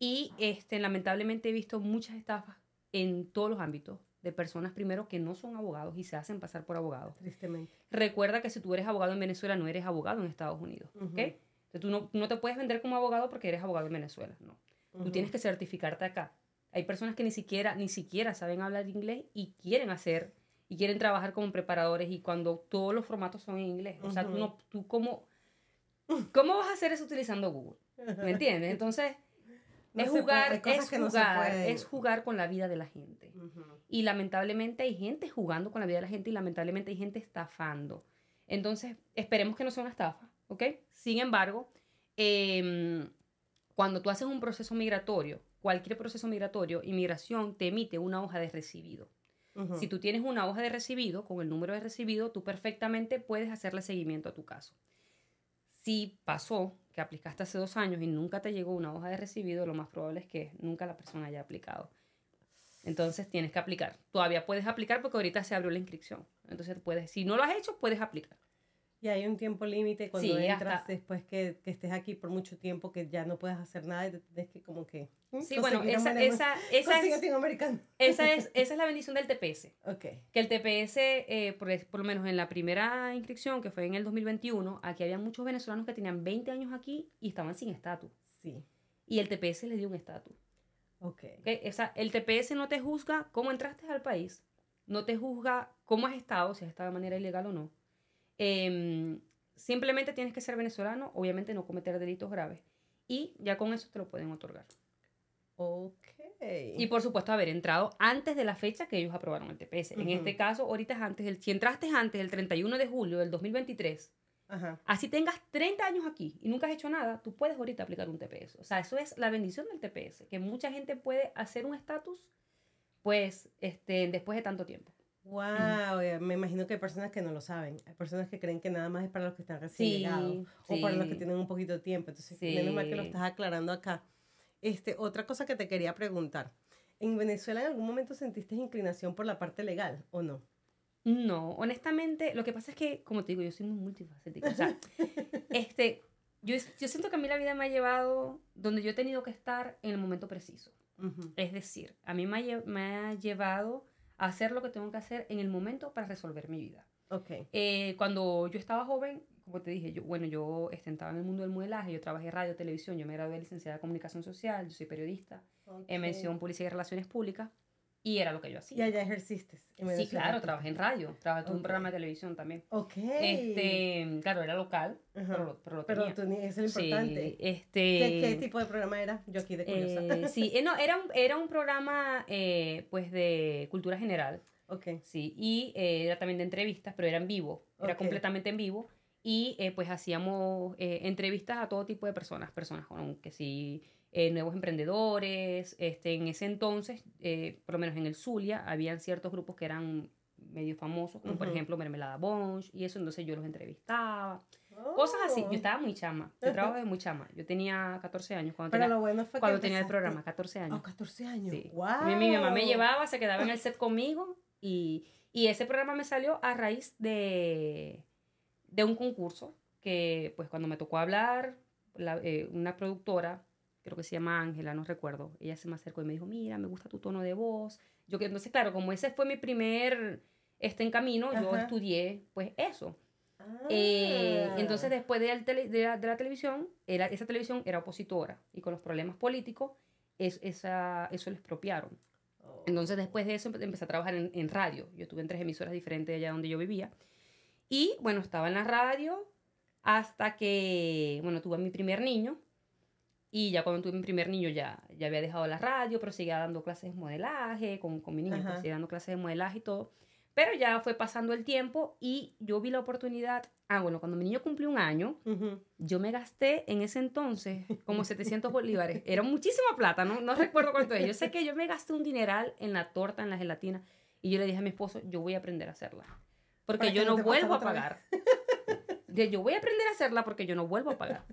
Y este, lamentablemente he visto muchas estafas en todos los ámbitos de personas primero que no son abogados y se hacen pasar por abogados. Tristemente. Recuerda que si tú eres abogado en Venezuela, no eres abogado en Estados Unidos. Entonces, tú no, no te puedes vender como abogado porque eres abogado en Venezuela. No. Tú tienes que certificarte acá. Hay personas que ni siquiera, ni siquiera saben hablar inglés y quieren hacer y quieren trabajar como preparadores y cuando todos los formatos son en inglés. O sea, tú, no, tú cómo, ¿cómo vas a hacer eso utilizando Google? ¿Me entiendes? Entonces, No es puede, jugar, es no jugar, es jugar con la vida de la gente. Y lamentablemente hay gente jugando con la vida de la gente y lamentablemente hay gente estafando. Entonces, esperemos que no sea una estafa, ¿ok? Sin embargo, em, cuando tú haces un proceso migratorio, cualquier proceso migratorio, inmigración te emite una hoja de recibido. Si tú tienes una hoja de recibido, con el número de recibido, tú perfectamente puedes hacerle seguimiento a tu caso. Si pasó que aplicaste hace dos años y nunca te llegó una hoja de recibido, lo más probable es que nunca la persona haya aplicado. Entonces tienes que aplicar. Todavía puedes aplicar porque ahorita se abrió la inscripción. Entonces puedes, si no lo has hecho, puedes aplicar. Y hay un tiempo límite cuando Sí, entras hasta- después que, que estés aquí por mucho tiempo que ya no puedes hacer nada y te tienes que como que... Sí, bueno, esa, esa, esa, es, esa, es, <laughs> esa es la bendición del TPS. Ok. Que el TPS, eh, por, por lo menos en la primera inscripción, que fue en el 2021, aquí había muchos venezolanos que tenían 20 años aquí y estaban sin estatus. Sí. Y el TPS les dio un estatus. Ok. ¿ok? O sea, el TPS no te juzga cómo entraste al país, no te juzga cómo has estado, si has estado de manera ilegal o no. Em, simplemente tienes que ser venezolano, obviamente no cometer delitos graves. Y ya con eso te lo pueden otorgar. Ok. Y por supuesto haber entrado antes de la fecha que ellos aprobaron el TPS. En este caso, ahorita es antes, del, si entraste antes del 31 de julio del 2023, Ajá. así tengas 30 años aquí y nunca has hecho nada, tú puedes ahorita aplicar un TPS. O sea, eso es la bendición del TPS, que mucha gente puede hacer un estatus, pues, este, después de tanto tiempo. Wow, eh, me imagino que hay personas que no lo saben. Hay personas que creen que nada más es para los que están recién Sí, llegados o para los que sí. tienen un poquito de tiempo. Entonces, Sí. menos mal que lo estás aclarando acá. Este, otra cosa que te quería preguntar. ¿En Venezuela en algún momento sentiste inclinación por la parte legal o no? No, honestamente, lo que pasa es que, como te digo, yo soy muy multifacética. O sea, <laughs> este, Yo, yo siento que a mí la vida me ha llevado donde yo he tenido que estar en el momento preciso. Ujú. Es decir, a mí me ha, me ha llevado hacer lo que tengo que hacer en el momento para resolver mi vida. Ok. Eh, cuando yo estaba joven, como te dije, yo, bueno, yo este, estaba en el mundo del modelaje, yo trabajé en radio, televisión, yo me gradué de licenciada de comunicación social, yo soy periodista, en mención publicidad y relaciones públicas, y era lo que yo Y hacía. allá ejerciste. Sí, claro, trabajé en radio, trabajé en un Ok. programa de televisión también. Ok. Este, claro, era local, Ajá. pero, lo- pero lo Pero tenía. tú ni- eso es lo Sí, importante. este, ¿Qué, qué tipo de programa era? Yo aquí de curiosa. eh, sí, eh, no, era un, era un programa eh, pues de cultura general, ok. sí, y eh, era también de entrevistas, pero era en vivo, era Ok. completamente en vivo, y eh, pues hacíamos eh, entrevistas a todo tipo de personas, personas con que sí, eh, nuevos emprendedores, este, en ese entonces, eh, por lo menos en el Zulia, habían ciertos grupos que eran medio famosos, como por ejemplo Mermelada Bunch, y eso, entonces yo los entrevistaba, cosas así, Oh. yo estaba muy chama, yo trabajaba de muy chama, yo tenía 14 años cuando Pero tenía lo bueno fue cuando que tenía el programa, 14 años. Oh, 14 años. Sí. Wow. Mi, mi mamá me llevaba, se quedaba en el <laughs> set conmigo y, y ese programa me salió a raíz de, de un concurso que pues cuando me tocó hablar, la- eh, una productora, creo que se llama Ángela, no recuerdo, ella se me acercó y me dijo, mira, me gusta tu tono de voz. Yo que entonces, claro, como ese fue mi primer este en camino, yo Ajá. estudié pues eso. Ah. Eh, entonces, después de, la tele- de la, de la televisión, era, esa televisión era opositora y con los problemas políticos, es, esa, eso lo expropiaron. Oh. Entonces, después de eso, empe- empecé a trabajar en, en radio. Yo estuve en tres emisoras diferentes allá donde yo vivía. Y bueno, estaba en la radio hasta que, bueno, tuve a mi primer niño. Y ya cuando tuve mi primer niño ya, ya había dejado la radio, pero seguía dando clases de modelaje con, con mi niño, pues, seguía dando clases de modelaje y todo. Pero ya fue pasando el tiempo y yo vi la oportunidad. Ah, bueno, cuando mi niño cumplió un año, Ujú. yo me gasté en ese entonces como 700 bolívares. Era muchísima plata, no, no recuerdo cuánto es. Yo sé que yo me gasté un dineral en la torta, en la gelatina. Y yo le dije a mi esposo, yo voy a aprender a hacerla. Porque yo no no, vuelvo a pagar. Yo voy a aprender a hacerla porque yo no vuelvo a pagar.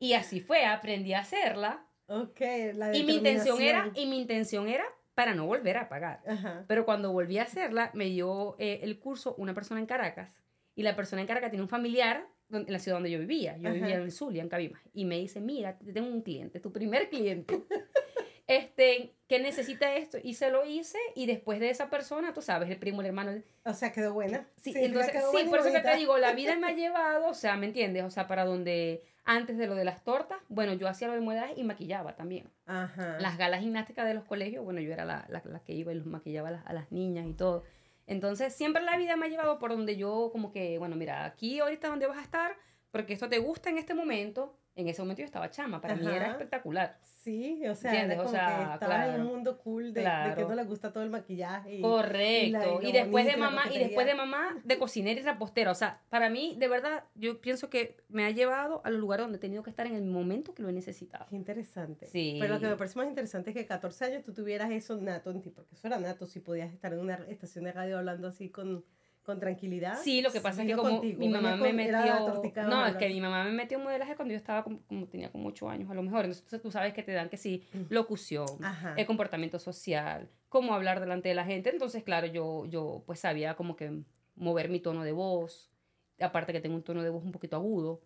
Y así fue, aprendí a hacerla. Ok, la Y mi intención era, y mi intención era para no volver a pagar. Ajá. Pero cuando volví a hacerla, me dio eh, el curso una persona en Caracas. Y la persona en Caracas tiene un familiar en la ciudad donde yo vivía. Yo Ajá. vivía en Zulia, en Cabimas. Y me dice, mira, te tengo un cliente, tu primer cliente. <laughs> este, que necesita esto. Y se lo hice. Y después de esa persona, tú sabes, el primo, el hermano. el- O sea, quedó buena. Sí, ya entonces, quedó sí, buena por eso que te digo, la vida me ha <laughs> llevado, o sea, ¿me entiendes? O sea, para donde antes de lo de las tortas, bueno, yo hacía lo de modelaje y maquillaba también. Ajá. Las galas gimnásticas de los colegios, bueno, yo era la, la, la que iba y los maquillaba a las, a las niñas y todo. Entonces, siempre la vida me ha llevado por donde yo, como que, bueno, mira, aquí ahorita donde vas a estar, porque esto te gusta en este momento. En ese momento yo estaba chama, para mí era Ajá. espectacular. Sí, o sea, era O como sea, que estaba en claro. un mundo cool de, de que Claro. no le gusta todo el maquillaje. Y, Correcto. y Y, después de bonito mamá, y después de mamá, de cocinera y repostera. O sea, para mí, de verdad, yo pienso que me ha llevado a los lugares donde he tenido que estar en el momento que lo he necesitado. Qué interesante. Sí. Pero lo que me parece más interesante es que 14 años tú tuvieras eso nato en ti, porque eso era nato, si podías estar en una estación de radio hablando así con, con tranquilidad. Sí, lo que pasa es que como contigo, mi mamá me metió... No, es que mi mamá me metió en modelaje cuando yo estaba como, como tenía como 8 años a lo mejor. Entonces tú sabes que te dan que sí, locución, Ajá. el comportamiento social, cómo hablar delante de la gente. Entonces, claro, yo, yo pues sabía como que mover mi tono de voz. Aparte que tengo un tono de voz un poquito agudo.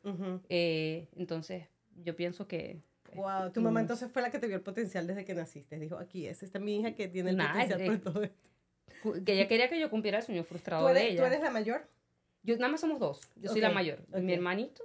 Eh, entonces, yo pienso que... Wow, tu Mm. mamá entonces fue la que te vio el potencial desde que naciste. Dijo, aquí es, esta es mi hija que tiene el Nah, potencial por todo esto. Que ella quería que yo cumpliera el sueño frustrado ¿Tú de eres, ella. ¿Tú eres la mayor? Yo nada más somos dos. Yo soy la mayor. ok. Mi hermanito,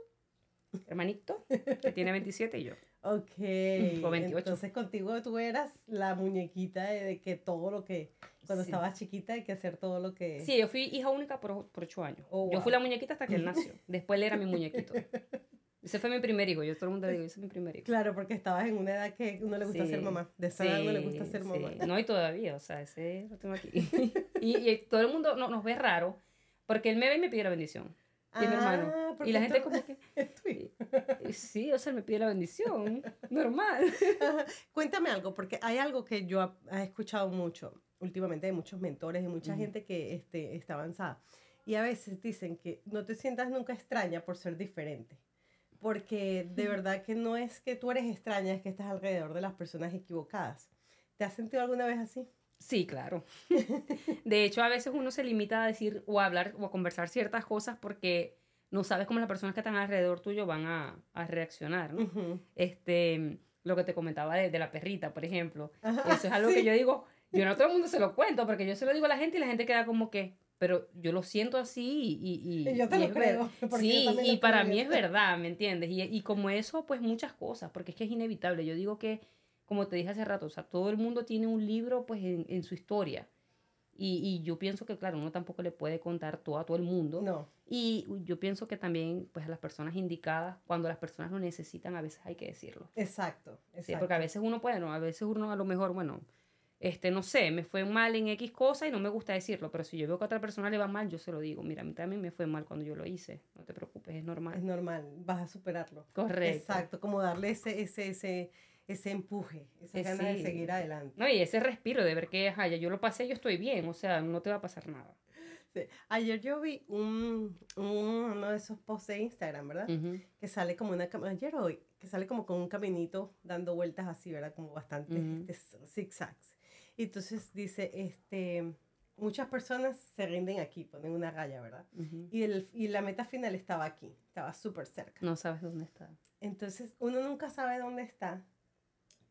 hermanito, que tiene 27 y yo. Ok. <laughs> O 28. Entonces contigo tú eras la muñequita de, que todo lo que, cuando Sí. estabas chiquita hay que hacer todo lo que... Sí, yo fui hija única por, por ocho años. Oh, Yo fui wow. la muñequita hasta que él nació. <laughs> Después él era mi muñequito. <laughs> Ese fue mi primer hijo. Yo todo el mundo le digo, ese es mi primer hijo. Claro, porque estabas en una edad que uno le gusta Sí, ser mamá. De esa edad uno le gusta Sí, ser sí. mamá. No, y todavía, o sea, ese lo tengo aquí. <laughs> y, y todo el mundo no- nos ve raro porque él me ve y me pide la bendición. Y es mi hermano. Ah, Y la gente como que, <laughs> hijo. eh, sí, o sea, él me pide la bendición. Normal. <laughs> Ajá. Cuéntame algo, porque hay algo que yo he escuchado mucho últimamente de muchos mentores, de mucha gente que este, está avanzada. Y a veces dicen que no te sientas nunca extraña por ser diferente. Porque de verdad que no es que tú eres extraña, es que estás alrededor de las personas equivocadas. ¿Te has sentido alguna vez así? Sí, claro. <laughs> De hecho, a veces uno se limita a decir o a hablar o a conversar ciertas cosas porque no sabes cómo las personas que están alrededor tuyo van a, a reaccionar, ¿no? Ujú. Este, lo que te comentaba de, de la perrita, por ejemplo. Ajá, Eso es <laughs> algo sí. que yo digo, yo no a todo el mundo se lo cuento, porque yo se lo digo a la gente y la gente queda como que, pero yo lo siento así y... y, Y <laughs> yo te y lo creo. yo Sí, y lo para creo. mí es verdad, ¿me entiendes? Y, y como eso, pues muchas cosas, porque es que es inevitable. Yo digo que, como te dije hace rato, o sea, todo el mundo tiene un libro, pues, en, en su historia. Y, y yo pienso que, claro, uno tampoco le puede contar todo a todo el mundo. No, Y yo pienso que también, pues, a las personas indicadas, cuando las personas lo necesitan, a veces hay que decirlo. exacto. Sí, exacto. porque a veces uno puede, ¿no? A veces uno a lo mejor, bueno, este, no sé, me fue mal en X cosa y no me gusta decirlo, pero si yo veo que a otra persona le va mal, yo se lo digo, mira, a mí también me fue mal cuando yo lo hice, no te preocupes, es Es normal. normal, vas a superarlo. Correcto. Exacto, como darle ese, ese, ese, ese empuje, esa Eh, ganas de seguir adelante. No, y ese respiro de ver que, ajá, ya yo lo pasé, yo estoy bien, o sea, no te va a pasar nada. Sí. Ayer yo vi un, un- uno de esos posts de Instagram, ¿verdad? Que sale como una, ayer hoy, que sale como con un caminito dando vueltas así, ¿verdad? Como bastante Ujú. este, zigzags. Y entonces dice, este, muchas personas se rinden aquí, ponen una raya, ¿verdad? ujú. Y, el, y la meta final estaba aquí, estaba súper cerca. No sabes dónde está. Entonces, uno nunca sabe dónde está,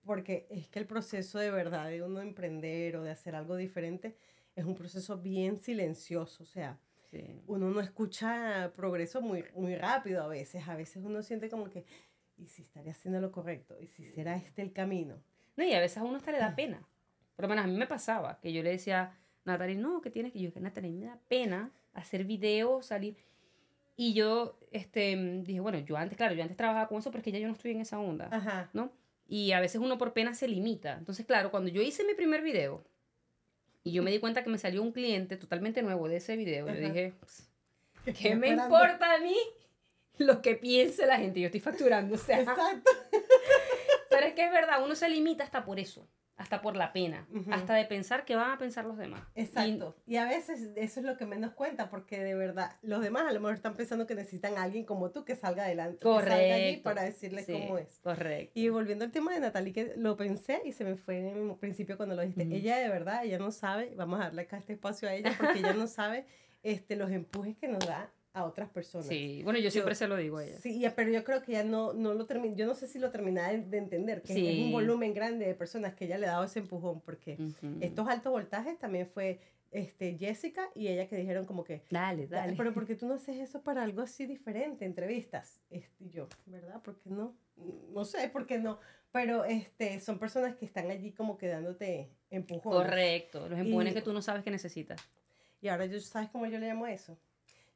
porque es que el proceso de verdad de uno emprender o de hacer algo diferente es un proceso bien silencioso, o sea, Sí. uno no escucha progreso muy, muy rápido a veces, a veces uno siente como que, ¿y si estaría haciendo lo correcto? ¿Y si será este el camino? No, y a veces a uno hasta le da pena. Por lo menos a mí me pasaba, que yo le decía a Natalie, no, que tienes que yo, que Natalie, me da pena hacer videos, salir. Y yo este, dije, bueno, yo antes, claro, yo antes trabajaba con eso, pero es que ya yo no estoy en esa onda, Ajá. ¿no? Y a veces uno por pena se limita. Entonces, claro, cuando yo hice mi primer video y yo me di cuenta que me salió un cliente totalmente nuevo de ese video, yo Ajá. dije, "Pss, <laughs> ¿qué me esperando. importa a mí lo que piense la gente? Yo estoy facturando, o sea. Exacto. <laughs> Pero es que es verdad, uno se limita hasta por eso, hasta por la pena, hasta de pensar que van a pensar los demás. Exacto. Y, a veces eso es lo que menos cuenta, porque de verdad, los demás a lo mejor están pensando que necesitan a alguien como tú que salga adelante, que salga allí correcto. para decirles sí, cómo es. Correcto. Y volviendo al tema de Natalie, que lo pensé y se me fue en el principio cuando lo dijiste. Ujú. Ella de verdad, ella no sabe, vamos a darle acá este espacio a ella, porque ella no <laughs> sabe este, los empujes que nos da a otras personas. Sí, bueno, yo siempre Yo- se lo digo a ella. Sí, pero yo creo que ella no, no lo terminó, yo no sé si lo terminaba de, de entender, que es Sí. un volumen grande de personas que ella le ha dado ese empujón, porque Ujú. estos altos voltajes también fue este, Jessica y ella que dijeron como que, Dale, dale. pero ¿por qué <laughs> tú no haces eso para algo así diferente, entrevistas? Este, yo, ¿verdad? ¿Por qué no? No sé, ¿por qué no? Pero este, son personas que están allí como que dándote empujón. Correcto, los empujones Y- que tú no sabes que necesitas. Y ahora, yo, ¿sabes cómo yo le llamo eso?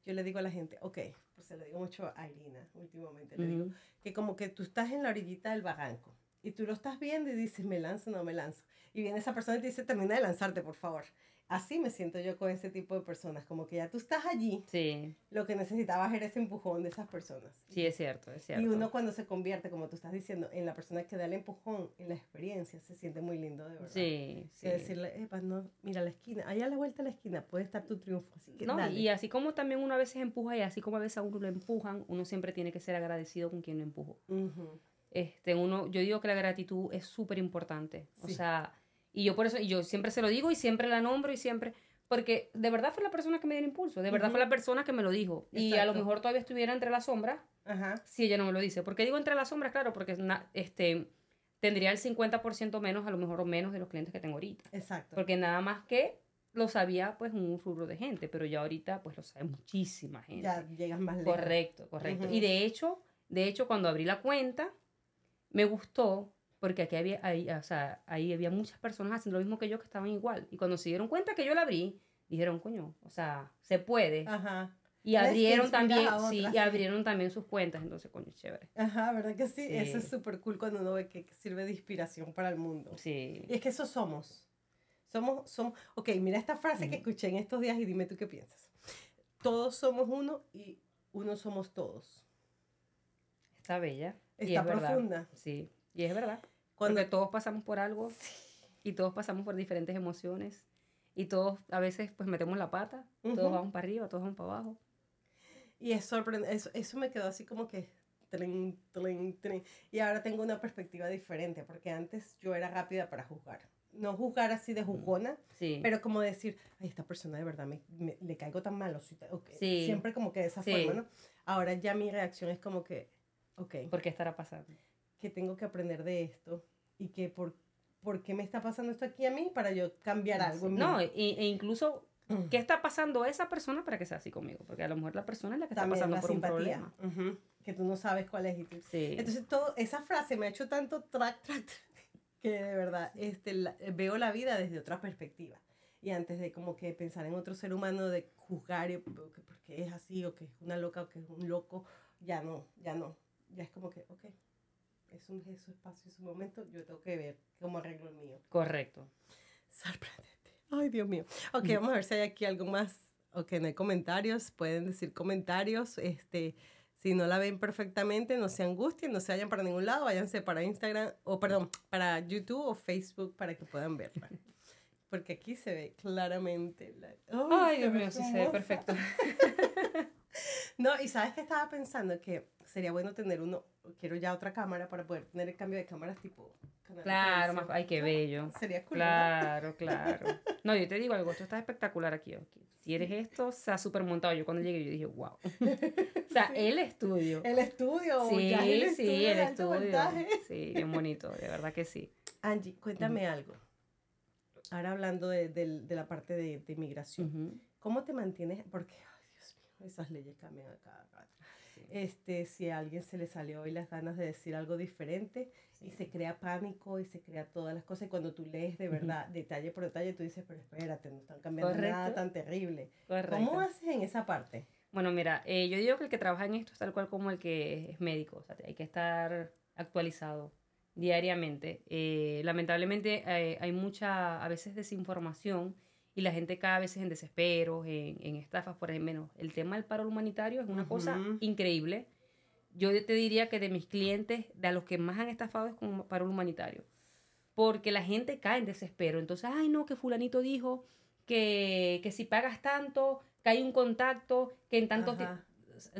Yo le digo a la gente, ok, pues se lo digo mucho a Irina últimamente, le digo, que como que tú estás en la orillita del barranco y tú lo estás viendo y dices, me lanzo, no me lanzo. Y viene esa persona y te dice, termina de lanzarte, por favor. Así me siento yo con ese tipo de personas, como que ya tú estás allí, Sí, lo que necesitabas era ese empujón de esas personas. sí, es cierto, es cierto. Y uno cuando se convierte, como tú estás diciendo, en la persona que da el empujón, en la experiencia, se siente muy lindo, de verdad. Sí, sí. Que decirle, Epa, no, mira la esquina, allá a la vuelta de la esquina puede estar tu triunfo, así que No, dale. y así como también uno a veces empuja y así como a veces a uno lo empujan, uno siempre tiene que ser agradecido con quien lo empujó. Ujú. Este, uno, yo digo que la gratitud es súper importante. O Sí. sea, y yo por eso, y yo siempre se lo digo y siempre la nombro y siempre, porque de verdad fue la persona que me dio el impulso, de verdad Ujú. fue la persona que me lo dijo. Y a lo Exacto. mejor todavía estuviera entre las sombras Ajá, si ella no me lo dice. ¿Por qué digo entre las sombras? Claro, porque este, tendría el 50% menos, a lo mejor o menos de los clientes que tengo ahorita. exacto. Porque nada más que lo sabía pues un rubro de gente, pero ya ahorita pues lo sabe muchísima gente. ya llegas más lejos. Correcto, correcto. Ujú. Y de hecho, de hecho, cuando abrí la cuenta, me gustó porque aquí había, ahí, o sea, ahí había muchas personas haciendo lo mismo que yo que estaban igual. Y cuando se dieron cuenta que yo la abrí, dijeron, coño, o sea, se puede. Ajá, y abrieron también, sí, y abrieron también sus cuentas. Entonces, coño, chévere. ajá, ¿verdad que sí? Eso es súper cool cuando uno ve que sirve de inspiración para el mundo. Sí. Y es que eso somos. Somos, somos, ok, mira esta frase que escuché en estos días y dime tú qué piensas. Todos somos uno y uno somos todos. Está bella. y Está verdad. profunda. Sí, y es verdad. Cuando, Porque todos pasamos por algo y todos pasamos por diferentes emociones y todos a veces pues metemos la pata, Ujú. todos vamos para arriba, todos vamos para abajo. Y es sorprendente, eso, eso me quedó así como que... trin, trin, trin. Y ahora tengo una perspectiva diferente, porque antes yo era rápida para juzgar. no juzgar así de juzgona, Sí. pero como decir, ay, esta persona de verdad me, me- le caigo tan mal, o soy tan- ok", Sí. siempre como que de esa Sí. forma, ¿no? Ahora ya mi reacción es como que, ok, ¿Por qué estará pasando? Que tengo que aprender de esto y que por, por qué me está pasando esto aquí a mí para yo cambiar algo en mí. No, e, e incluso, ¿qué está pasando esa persona para que sea así conmigo? Porque a lo mejor la persona es la que está También pasando la por un simpatía, problema. ujú, que tú no sabes cuál es. y tú- Sí. Entonces, todo, esa frase me ha hecho tanto track, track, que de verdad este, la- veo la vida desde otra perspectiva. Y antes de como que pensar en otro ser humano, de juzgar y, porque es así, o que es una loca, o que es un loco, ya no, ya no. Ya es como que, ok, es, un, es su espacio, es su momento, yo tengo que ver cómo arreglo el mío. Correcto. Sorprendente. Ay, Dios mío. Ok, vamos a ver si hay aquí algo más. Ok, no hay comentarios. Pueden decir comentarios. Este, si no la ven perfectamente, no se angustien, no se vayan para ningún lado. Váyanse para Instagram, o perdón, para YouTube o Facebook para que puedan verla. Porque aquí se ve claramente. La... Ay, se Dios mío, sí se ve perfecto. <laughs> <laughs> No, y sabes que estaba pensando que sería bueno tener uno, quiero ya otra cámara para poder tener el cambio de cámaras tipo. Claro, más, ay, qué bello. Sería cool. Claro, <laughs> claro. No, yo te digo algo, esto está espectacular aquí. aquí. Si eres esto, se ha super montado. Yo cuando llegué, yo dije, wow. <laughs> O sea, Sí. el estudio. El estudio, Sí, ya el sí, estudio el de alto estudio. Sí, bien bonito, de verdad que sí. Angie, cuéntame algo. Ahora hablando de, de la parte de, de inmigración, Ujú. ¿cómo te mantienes? Porque, esas leyes cambian a cada rato. Sí. Este, si a alguien se le salió hoy las ganas de decir algo diferente y se crea pánico y se crea todas las cosas y cuando tú lees de verdad, detalle por detalle, tú dices, pero espérate, no están cambiando nada Correcto. tan terrible. Correcto. ¿Cómo haces en esa parte? Bueno, mira, eh, yo digo que el que trabaja en esto es tal cual como el que es médico, o sea, hay que estar actualizado diariamente. Eh, lamentablemente eh, hay mucha, a veces, desinformación y la gente cae a veces en desesperos, en, en estafas, por ejemplo. El tema del paro humanitario es una cosa increíble. Yo te diría que de mis clientes, de a los que más han estafado es con paro humanitario. Porque la gente cae en desespero. Entonces, ay, no, que fulanito dijo que, que si pagas tanto, que hay un contacto, que en tanto...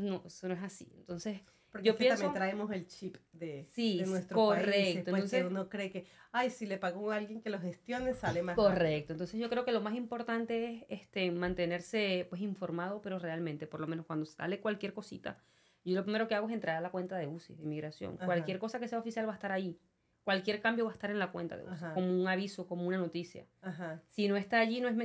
No, eso no es así. Entonces, Porque Yo es pienso- también traemos el chip de, Sí, de nuestro país. correcto, Pues que entonces- uno cree que, ay, si le pago a alguien que lo gestione, sale más correcto. Entonces, yo creo que lo más importante es este, mantenerse pues informado, pero realmente, por lo menos cuando sale cualquier cosita, yo lo primero que hago es entrar a la cuenta de UCI, de inmigración. Ajá. Cualquier cosa que sea oficial va a estar ahí. Cualquier cambio va a estar en la cuenta de UCI, Ajá. como un aviso, como una noticia. Ajá. Si no está allí, no es,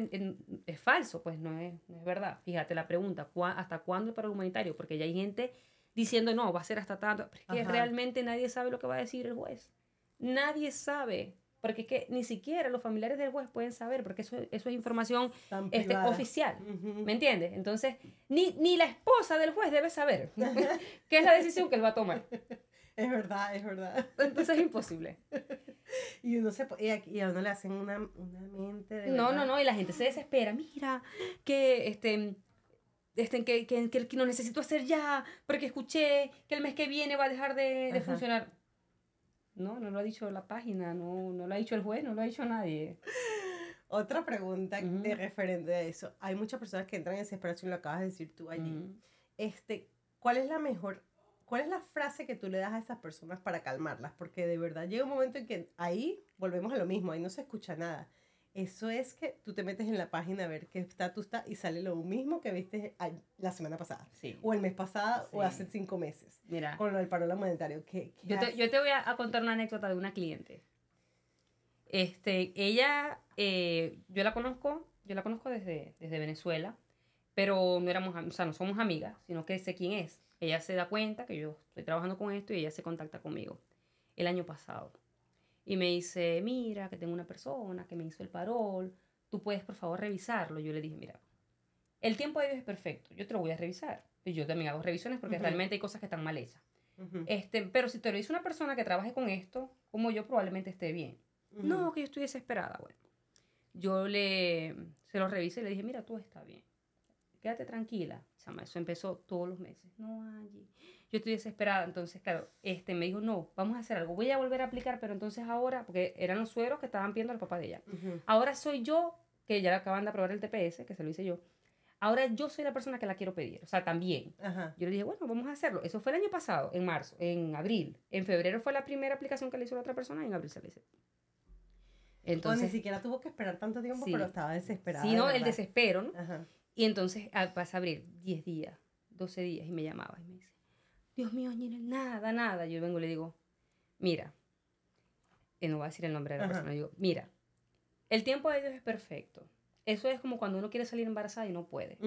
es falso, pues no es, no es verdad. Fíjate la pregunta, ¿cuá- ¿hasta cuándo el paro humanitario? Porque ya hay gente diciendo, no, va a ser hasta tanto. Pero es que Ajá. realmente nadie sabe lo que va a decir el juez. Nadie sabe. Porque es que ni siquiera los familiares del juez pueden saber, porque eso, eso es información este, oficial. ¿Me entiendes? Entonces, ni, ni la esposa del juez debe saber <laughs> qué es la decisión que él va a tomar. <laughs> Es verdad, es verdad. Entonces es imposible. <laughs> Y uno se y, a uno le hacen una, una mente de No, verdad. no, no, y la gente se desespera. Mira, que este, este que, que, que, que lo necesito hacer ya, porque escuché que el mes que viene va a dejar de, de funcionar. No, no lo ha dicho la página, no, no lo ha dicho el juez, no lo ha dicho nadie. Otra pregunta Ujú. de referente a eso. Hay muchas personas que entran en desesperación, lo acabas de decir tú allí. Ujú. Este, ¿cuál es la mejor, cuál es la frase que tú le das a esas personas para calmarlas? Porque de verdad llega un momento en que ahí volvemos a lo mismo, ahí no se escucha nada. Eso es que tú te metes en la página a ver qué estatus está y sale lo mismo que viste la semana pasada, Sí. o el mes pasado, o hace cinco meses, Mira, con lo del paro monetario. ¿Qué, qué yo te, haces? yo te voy a, contar una anécdota de una cliente. Este, ella, eh, yo la conozco, yo la conozco desde, desde Venezuela, pero no éramos, am- o sea, no somos amigas, sino que sé quién es. Ella se da cuenta que yo estoy trabajando con esto y ella se contacta conmigo el año pasado. Y me dice, mira, que tengo una persona que me hizo el parol, tú puedes por favor revisarlo. Yo le dije, mira, el tiempo de Dios es perfecto, yo te lo voy a revisar. Y yo también hago revisiones porque realmente hay cosas que están mal hechas. Este, pero si te lo dice una persona que trabaje con esto, como yo, probablemente esté bien. No, que yo estoy desesperada. Bueno, yo le, se lo revisé y le dije, mira, todo está bien. Quédate tranquila. Chama, eso empezó todos los meses. No, Angie, yo estoy desesperada. Entonces, claro, este, me dijo, no, vamos a hacer algo. Voy a volver a aplicar, pero entonces ahora, porque eran los sueros que estaban viendo al papá de ella. Ahora soy yo, que ya le acaban de aprobar el TPS, que se lo hice yo. Ahora yo soy la persona que la quiero pedir. O sea, también. Ajá. Yo le dije, bueno, vamos a hacerlo. Eso fue el año pasado, en marzo, en abril. En febrero fue la primera aplicación que le hizo la otra persona y en abril se le hizo. o ni Entonces, siquiera tuvo que esperar tanto tiempo, Sí. pero estaba desesperada. sí, no, el desespero, ¿no? Ajá. Y entonces ah, vas a abrir 10 días, 12 días y me llamaba y me dice, Dios mío, Ginel, nada, nada. Yo vengo y le digo, mira, y no voy a decir el nombre de la Ajá. persona, digo, mira, el tiempo de Dios es perfecto. Eso es como cuando uno quiere salir embarazada y no puede.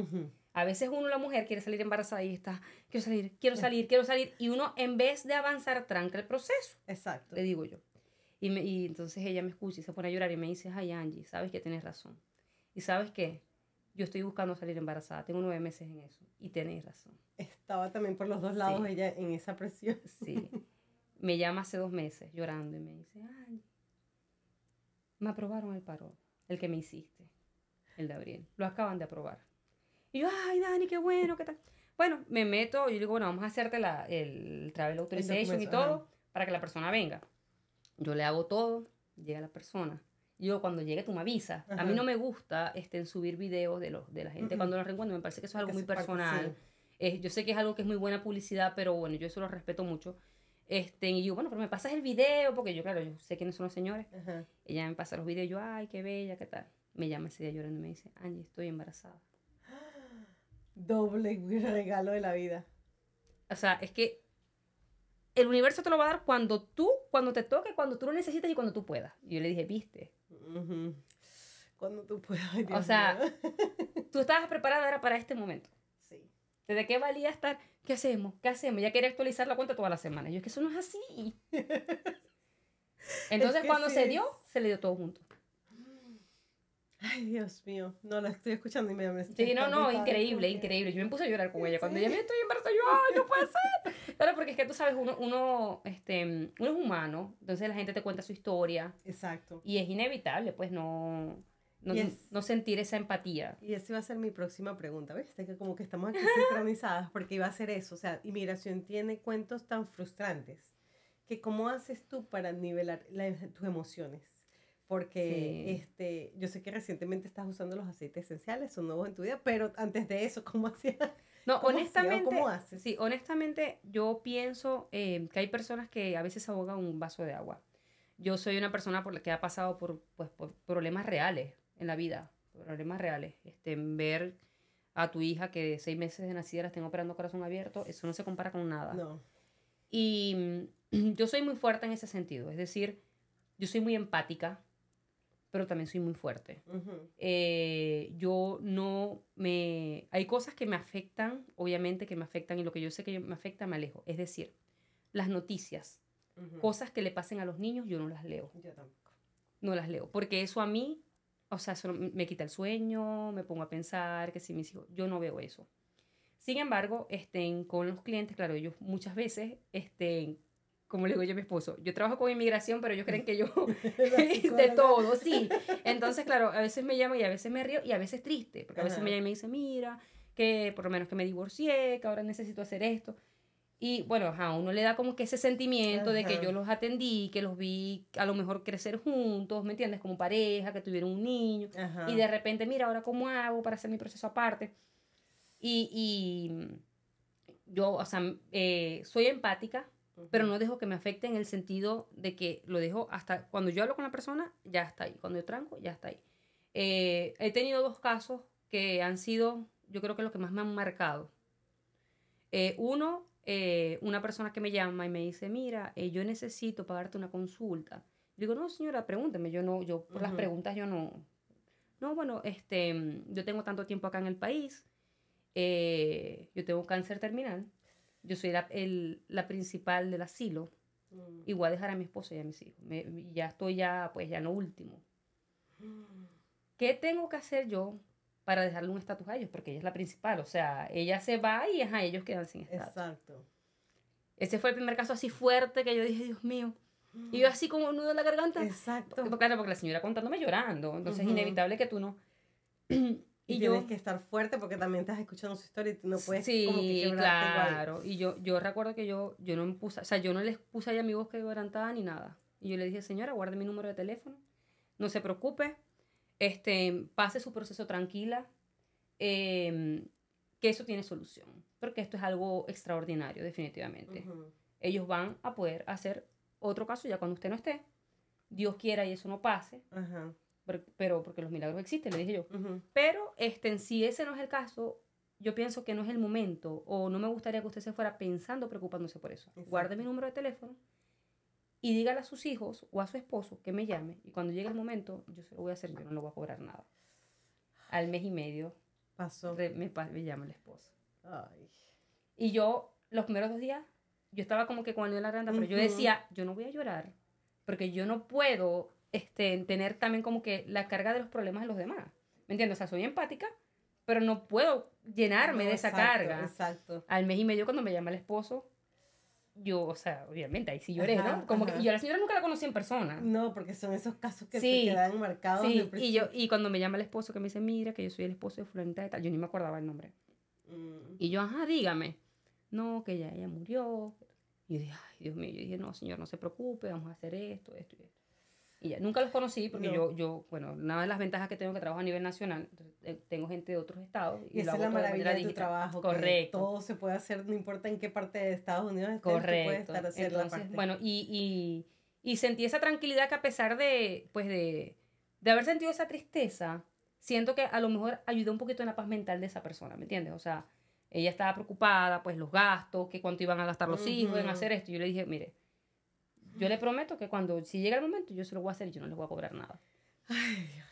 A veces uno, la mujer, quiere salir embarazada y está, quiero salir, quiero salir, quiero salir, y uno en vez de avanzar tranca el proceso, Exacto. le digo yo. Y, me- y entonces ella me escucha y se pone a llorar y me dice, ay Angie, sabes que tienes razón. Y sabes que yo estoy buscando salir embarazada, tengo nueve meses en eso, y tenés razón. Estaba también por los dos lados Sí. ella en esa presión. Sí. me llama hace dos meses llorando y me dice, Angie, me aprobaron el paro, el que me hiciste, el de abril. Lo acaban de aprobar. Y yo, ay, Dani, qué bueno, qué tal. Bueno, me meto y digo, bueno, vamos a hacerte la, el travel authorization y todo ajá. para que la persona venga. Yo le hago todo, llega la persona. Yo, cuando llegue, tú me avisas. A mí no me gusta este, subir videos de, los, de la gente Ujú. cuando los reencuentro. Me parece que eso es algo muy personal. yo sé que es algo que es muy buena publicidad, pero bueno, yo eso lo respeto mucho. Este, y yo, bueno, pero me pasas el video, porque yo, claro, yo sé quiénes son los señores. Ajá. Ella me pasa los videos, yo, ay, qué bella, qué tal. Me llama ese día llorando y me dice, Angie, estoy embarazada. <gasps> Doble regalo de la vida. O sea, es que el universo te lo va a dar cuando tú, cuando te toque, cuando tú lo necesites y cuando tú puedas. Y yo le dije, viste. Cuando tú puedas. O sea, tú estabas preparada era para este momento. sí. ¿Desde qué valía estar? ¿Qué hacemos? ¿Qué hacemos? Ya quería actualizar la cuenta todas las semanas. Yo, es que eso no es así. <laughs> Entonces, que cuando sí se es. dio, se le dio todo junto. Ay, Dios mío. No, la estoy escuchando y me me- Sí, no, no, increíble, increíble. Yo me puse a llorar con ella. Cuando ella me estoy embarazada, yo, ¡ay, no puede ser! <laughs> Claro, porque es que tú sabes, uno, uno, este, uno es humano, entonces la gente te cuenta su historia Exacto. y es inevitable, pues, no, no, es- no sentir esa empatía. Y esa iba a ser mi próxima pregunta, ¿viste? Que como que estamos aquí sincronizadas porque iba a ser eso. O sea, inmigración tiene cuentos tan frustrantes que cómo haces tú para nivelar la- tus emociones. Porque Sí. este, yo sé que recientemente estás usando los aceites esenciales, son nuevos en tu vida, pero antes de eso, ¿cómo <laughs> hacías? No, ¿Cómo hacías o honestamente, cómo haces? sí, honestamente, yo pienso eh, que hay personas que a veces ahogan un vaso de agua. Yo soy una persona por la que ha pasado por, pues, por problemas reales en la vida, problemas reales. Este, ver a tu hija que de seis meses de nacida la estén operando corazón abierto, eso no se compara con nada. No. Y mm, <clears throat> yo soy muy fuerte en ese sentido, es decir, yo soy muy empática, pero también soy muy fuerte. Eh, yo no me... Hay cosas que me afectan, obviamente que me afectan, y lo que yo sé que me afecta me alejo. Es decir, las noticias, cosas que le pasen a los niños, yo no las leo. Yo tampoco. No las leo, porque eso a mí, o sea, eso me quita el sueño, me pongo a pensar que si mis hijos, yo no veo eso. Sin embargo, estén con los clientes, claro, ellos muchas veces, estén, como le digo yo a mi esposo, yo trabajo con inmigración, pero ellos creen que yo <laughs> <laughs> de todo, sí. Entonces, claro, a veces me llama y a veces me río y a veces triste, porque a veces Ajá. me llama y me dice, mira, que por lo menos que me divorcié, que ahora necesito hacer esto. Y bueno, a uno le da como que ese sentimiento de que yo los atendí, que los vi a lo mejor crecer juntos, ¿me entiendes? Como pareja, que tuvieron un niño. Ajá. Y de repente, mira, ahora cómo hago para hacer mi proceso aparte. Y, y yo, o sea, eh, soy empática, pero no dejo que me afecte en el sentido de que lo dejo hasta cuando yo hablo con la persona, ya está ahí. Cuando yo tranco, ya está ahí. Eh, he tenido dos casos que han sido, yo creo que los que más me han marcado. Eh, uno, eh, una persona que me llama y me dice, mira, eh, yo necesito pagarte una consulta. Digo, no, señora, pregúnteme. Yo no, yo por las Ujú. preguntas yo no. No, bueno, este, yo tengo tanto tiempo acá en el país. eh, yo tengo cáncer terminal. Yo soy la, el- la principal del asilo Mm. y voy a dejar a mi esposo y a mis hijos. Me- ya estoy ya, pues ya en lo último. ¿Qué tengo que hacer yo para dejarle un estatus a ellos? Porque ella es la principal. O sea, ella se va y ajá, ellos quedan sin estatus. Exacto. Ese fue el primer caso así fuerte que yo dije, Dios mío. Y yo así como un nudo en la garganta. Exacto. Porque, claro, porque la señora contándome llorando. Entonces es inevitable que tú no. <clears throat> <clears throat> Y, y tienes que estar fuerte porque también estás escuchando su historia y tú no puedes sí, como que quebrarte igual. claro. Y yo, yo recuerdo que yo, yo no me puse, o sea, yo no les puse ahí a mi voz que quebrantada ni nada. Y yo le dije, señora, guarde mi número de teléfono, no se preocupe, este, pase su proceso tranquila, em, que eso tiene solución, porque esto es algo extraordinario, definitivamente. Ellos van a poder hacer otro caso ya cuando usted no esté, Dios quiera y eso no pase, Ajá. Pero, pero porque los milagros existen, le dije yo. Ujú. Pero este, si ese no es el caso, yo pienso que no es el momento o no me gustaría que usted se fuera pensando, preocupándose por eso. Exacto. Guarde mi número de teléfono y dígale a sus hijos o a su esposo que me llame y cuando llegue el momento yo se lo voy a hacer, yo no le voy a cobrar nada. Al mes y medio Pasó. re- me, me llama el esposo. Ay. Y yo, los primeros dos días, yo estaba como que con el en la garganta, pero yo decía, yo no voy a llorar, porque yo no puedo este, tener también como que la carga de los problemas de los demás. ¿Me entiendes? O sea, soy empática, pero no puedo llenarme No, de esa exacto, carga. Exacto. Al mes y medio cuando me llama el esposo, yo, o sea, obviamente, ahí sí lloré, Ajá, ¿no? Como que, y yo a la señora nunca la conocí en persona. No, porque son esos casos que Sí. te quedan marcados. Sí, y, yo, y cuando me llama el esposo que me dice, mira, que yo soy el esposo de fulanita de tal, yo ni me acordaba el nombre. Mm. Y yo, ajá, dígame. No, que ya ella murió. Y yo dije, ay, Dios mío. Yo dije, no, señor, no se preocupe, vamos a hacer esto, esto y esto. Y ya, nunca los conocí porque No. yo, yo, bueno, una de las ventajas que tengo que trabajo a nivel nacional, eh, tengo gente de otros estados. Y esa lo es la de maravilla manera de tu trabajo. que Correcto. todo se puede hacer, no importa en qué parte de Estados Unidos estés, tú puedes Correcto. estar haciendo la parte. bueno, y, y, y sentí esa tranquilidad que a pesar de, pues de, de haber sentido esa tristeza, siento que a lo mejor ayudó un poquito en la paz mental de esa persona, ¿me entiendes? O sea, ella estaba preocupada, pues los gastos, que cuánto iban a gastar los hijos en hacer esto. Yo le dije, mire, yo le prometo que cuando, si llega el momento, yo se lo voy a hacer y yo no les voy a cobrar nada. Ay, Dios.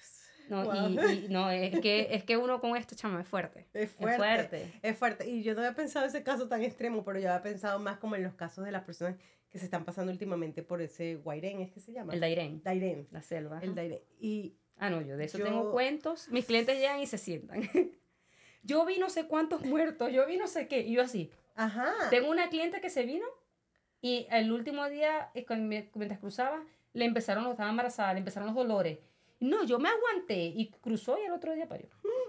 No, Wow. y, y no, es que, es que uno con esto, chama, es fuerte. Es Es fuerte. fuerte. Es fuerte. Y yo no había pensado ese caso tan extremo, pero yo había pensado más como en los casos de las personas que se están pasando últimamente por ese Guairén, ¿es que se llama? El Dairén, Dairén. la selva. El. Dairén. Y Ah, no, yo de eso Yo- tengo cuentos. Mis clientes llegan y se sientan. <laughs> yo vi no sé cuántos muertos, yo vi no sé qué. Y yo así. Ajá. Tengo una cliente que se vino y el último día, eh, mientras cruzaba, le empezaron, estaba embarazada, le empezaron los dolores. No, yo me aguanté y cruzó y el otro día parió.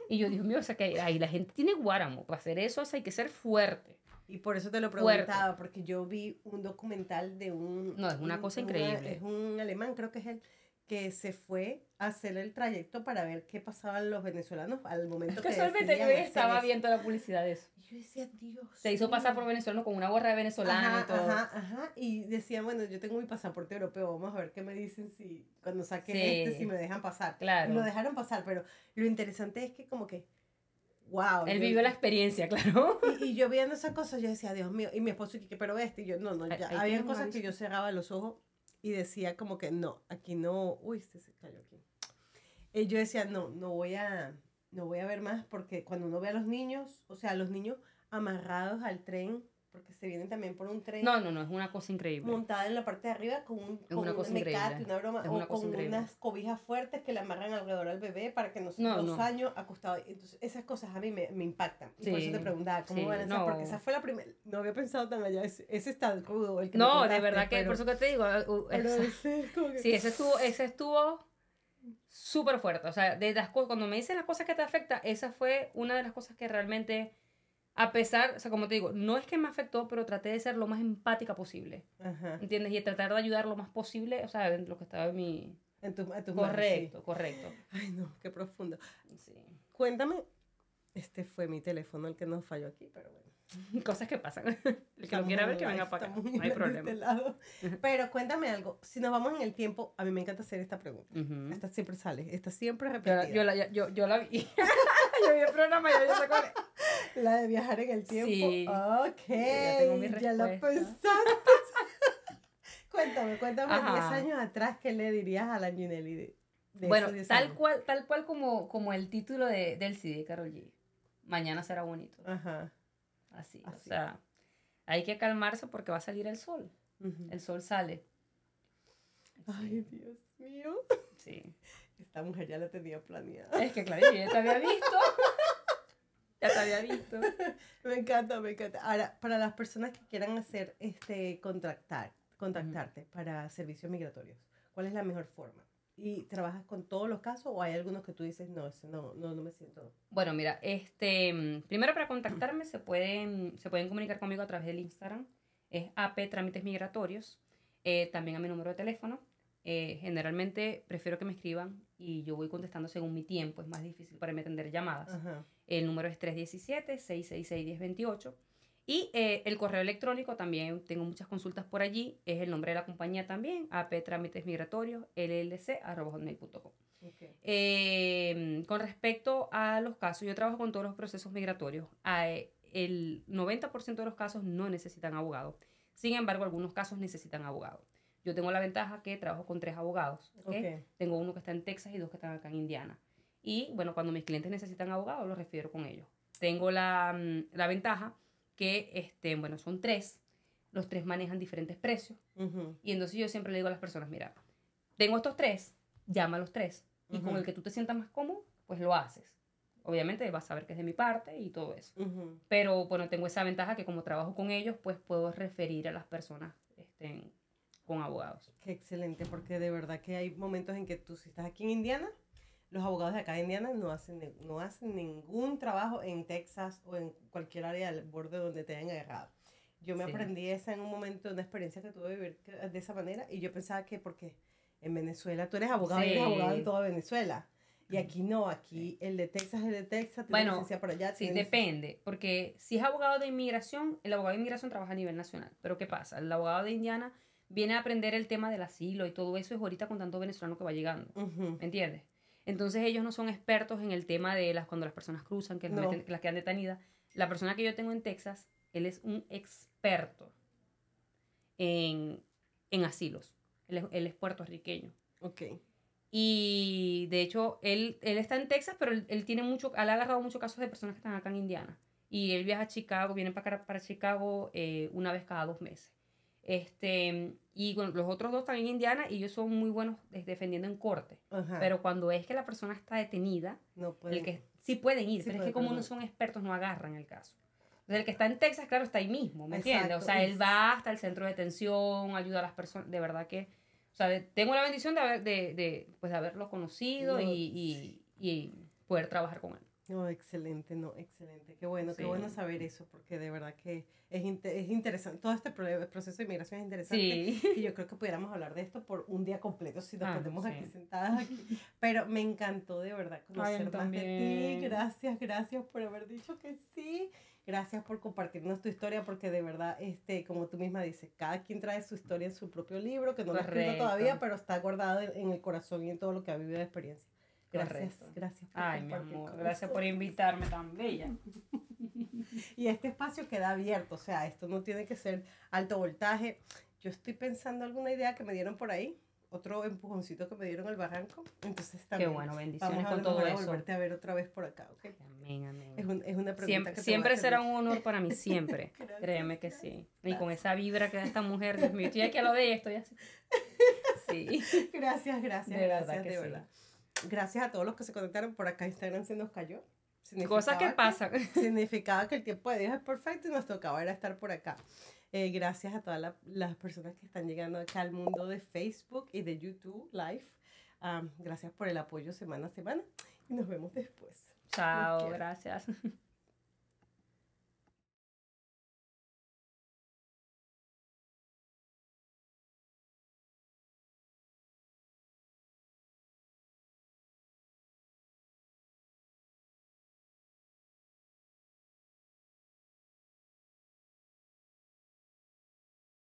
Y yo, Dios mío, o sea que ahí la gente tiene guáramo. Para hacer eso o sea, hay que ser fuerte. Y por eso te lo Fuerte. preguntaba, porque yo vi un documental de un... No, es una un- cosa una- increíble. es un alemán, creo que es él, que se fue a hacer el trayecto para ver qué pasaban los venezolanos al momento que Casualmente yo estaba eso. viendo la publicidad de eso. Y yo decía, Dios Se hizo pasar mío". por venezolano con una gorra de venezolano Ajá, y todo. ajá, ajá. Y decía, bueno, yo tengo mi pasaporte europeo, vamos a ver qué me dicen si cuando saque Sí. este, si me dejan pasar. Claro. Y lo dejaron pasar, pero lo interesante es que como que, wow. Él yo- vivió la experiencia, <laughs> claro. y, y yo viendo esas cosas, yo decía, Dios mío, y mi esposo, pero este, y yo, no, no, ya, había cosas que yo cerraba los ojos y decía como que no, aquí no, uy, este se cayó aquí. Yo decía, no, no voy a, no voy a ver más porque cuando uno ve a los niños, o sea, los niños amarrados al tren, porque se vienen también por un tren. No, no, no, es una cosa increíble. montada en la parte de arriba con un, con una un cosa mecate, una broma, o con increíble. unas cobijas fuertes que le amarran alrededor al bebé para que no se No, dos no. años acostado. Entonces, esas cosas a mí me, me impactan. Y por eso te preguntaba, ¿cómo sí, van a ser? no. Porque esa fue la primera, no había pensado tan allá, ese, ese está rudo. El que No, de verdad que, pero- por eso que te digo, uh, uh, ese que- sí, ese estuvo, ese estuvo súper fuerte. O sea, de las cosas, cuando me dicen las cosas que te afecta, esa fue una de las cosas que realmente, a pesar, o sea, como te digo, no es que me afectó, pero traté de ser lo más empática posible. Ajá, ¿Entiendes? Y tratar de ayudar lo más posible, o sea, en lo que estaba en mi... en tus en sí. Correcto, correcto. Ay, no, qué profundo. Sí. Cuéntame, este fue mi teléfono el que nos falló aquí, pero bueno. <laughs> Cosas que pasan. El que lo quiera ver, que venga para acá. No hay problema. este lado. Pero cuéntame algo. Si nos vamos en el tiempo, a mí me encanta hacer esta pregunta. Esta siempre sale. Esta siempre Yo, repetida. la- yo, la, yo, yo la vi. <laughs> <laughs> yo vi el programa, yo, yo sé cuál es. La de viajar en el tiempo. Sí. Ok. Ya tengo mi ya la pensaste. <laughs> cuéntame, cuéntame Ajá. 10 años atrás, ¿qué le dirías a la Ginelli de, de Bueno, esos 10 tal años? cual, tal cual como, como el título de, del CD Carol G. Mañana será bonito. Ajá. Así. O sea, hay que calmarse porque va a salir el sol. Ujú. El sol sale. Ay, Dios mío. Sí. Esta mujer ya la tenía planeada. Es que claro, yo ya te había visto. ya te había visto. <laughs> Me encanta, me encanta. Ahora, para las personas que quieran hacer este contactar, contactarte para servicios migratorios, ¿cuál es la mejor forma? ¿Y trabajas con todos los casos o hay algunos que tú dices, no, ese no, no, no me siento? Bueno, mira, este, primero para contactarme se pueden, se pueden comunicar conmigo a través del Instagram. Es AP Trámites Migratorios. Eh, también a mi número de teléfono. Eh, generalmente prefiero que me escriban y yo voy contestando según mi tiempo. Es más difícil para mí atender llamadas. Ajá. El número es 317-666-1028. Y eh, el correo electrónico también, tengo muchas consultas por allí, es el nombre de la compañía también, AP Trámites Migratorios, llc.com. Ok. Eh, con respecto a los casos, yo trabajo con todos los procesos migratorios. Eh, el 90% de los casos no necesitan abogado. Sin embargo, algunos casos necesitan abogado. Yo tengo la ventaja que trabajo con tres abogados. ¿ok? Ok. Tengo uno que está en Texas y dos que están acá en Indiana. Y bueno, cuando mis clientes necesitan abogado, los refiero con ellos. Tengo la, mm, la ventaja que, este, bueno, son tres. Los tres manejan diferentes precios. Ujú. Y entonces yo siempre le digo a las personas, mira, tengo estos tres, llama a los tres. Y con Ujú. el que tú te sientas más cómodo, pues lo haces. Obviamente vas a ver que es de mi parte y todo eso. Ujú. Pero bueno, tengo esa ventaja que como trabajo con ellos, pues puedo referir a las personas este, con abogados. Qué excelente, porque de verdad que hay momentos en que tú, si estás aquí en Indiana, los abogados de acá de Indiana no hacen, no hacen ningún trabajo en Texas o en cualquier área del borde donde te hayan agarrado. Yo me Sí. aprendí esa en un momento, una experiencia que tuve de vivir de esa manera, y yo pensaba que porque en Venezuela tú eres abogado y eres Sí. abogado en toda Venezuela. Y aquí no, aquí el de Texas es el de Texas, tiene Bueno, por allá. Sí, tiene lic- depende, porque si es abogado de inmigración, el abogado de inmigración trabaja a nivel nacional. Pero ¿qué pasa? El abogado de Indiana viene a aprender el tema del asilo y todo eso es ahorita con tanto venezolano que va llegando. Ujú. ¿Me entiendes? Entonces ellos no son expertos en el tema de las cuando las personas cruzan, que, las No. meten- que las quedan detenidas. La persona que yo tengo en Texas, él es un experto en, en asilos. Él es, él es puertorriqueño. Ok. Y de hecho, él, él está en Texas, pero él, él tiene mucho, él ha agarrado muchos casos de personas que están acá en Indiana. Y él viaja a Chicago, viene para, para Chicago eh, una vez cada dos meses. Este, y bueno, los otros dos están en Indiana y ellos son muy buenos defendiendo en corte. Ajá. Pero cuando es que la persona está detenida, no el que sí pueden ir, Sí pero es que como no son expertos, no agarran el caso. Entonces, el que está en Texas, claro, está ahí mismo, ¿me entiendes? O sea, él va hasta el centro de detención, ayuda a las personas, de verdad que, o sea, de- tengo la bendición de, haber, de, de, pues, de haberlo conocido No, y, y, y poder trabajar con él. No, excelente, no, excelente. Qué bueno, qué bueno saber eso, porque de verdad que es, inte- es interesante. Todo este pro- proceso de inmigración es interesante. Sí. Y yo creo que pudiéramos hablar de esto por un día completo si nos Ah, ponemos sí. aquí sentadas aquí. Pero me encantó de verdad conocer más de ti. Gracias, gracias por haber dicho que sí. Gracias por compartirnos tu historia, porque de verdad, este, como tú misma dices, cada quien trae su historia en su propio libro, que no lo ha escrito Correcto. todavía, pero está guardado en, en el corazón y en todo lo que ha vivido de experiencia. Gracias, Correcto. gracias por Ay, mi amor, gracias por invitarme tan bella. <laughs> Y este espacio queda abierto, o sea, esto no tiene que ser alto voltaje. Yo estoy pensando alguna idea que me dieron por ahí, otro empujoncito que me dieron al barranco. Entonces Qué también bueno, vamos bendiciones a, con todo a eso. volverte a ver otra vez por acá, ¿ok? Amén, amén. Es, un- es una pregunta Siempre, que siempre será un honor <laughs> para mí, siempre. Gracias, Créeme que gracias, sí. Y con esa vibra que da esta mujer, Dios mío, estoy aquí a lo de esto, ya. <laughs> Sí. Gracias, gracias, De verdad gracias, que de sí. Gracias a todos los que se conectaron por acá. Instagram se nos cayó. Cosas que Significaba pasan. significaba que el tiempo de Dios es perfecto y nos tocaba era estar por acá. Eh, gracias a todas la- las personas que están llegando acá al mundo de Facebook y de YouTube Live. Am, gracias por el apoyo semana a semana y nos vemos después. Chao, gracias. <laughs>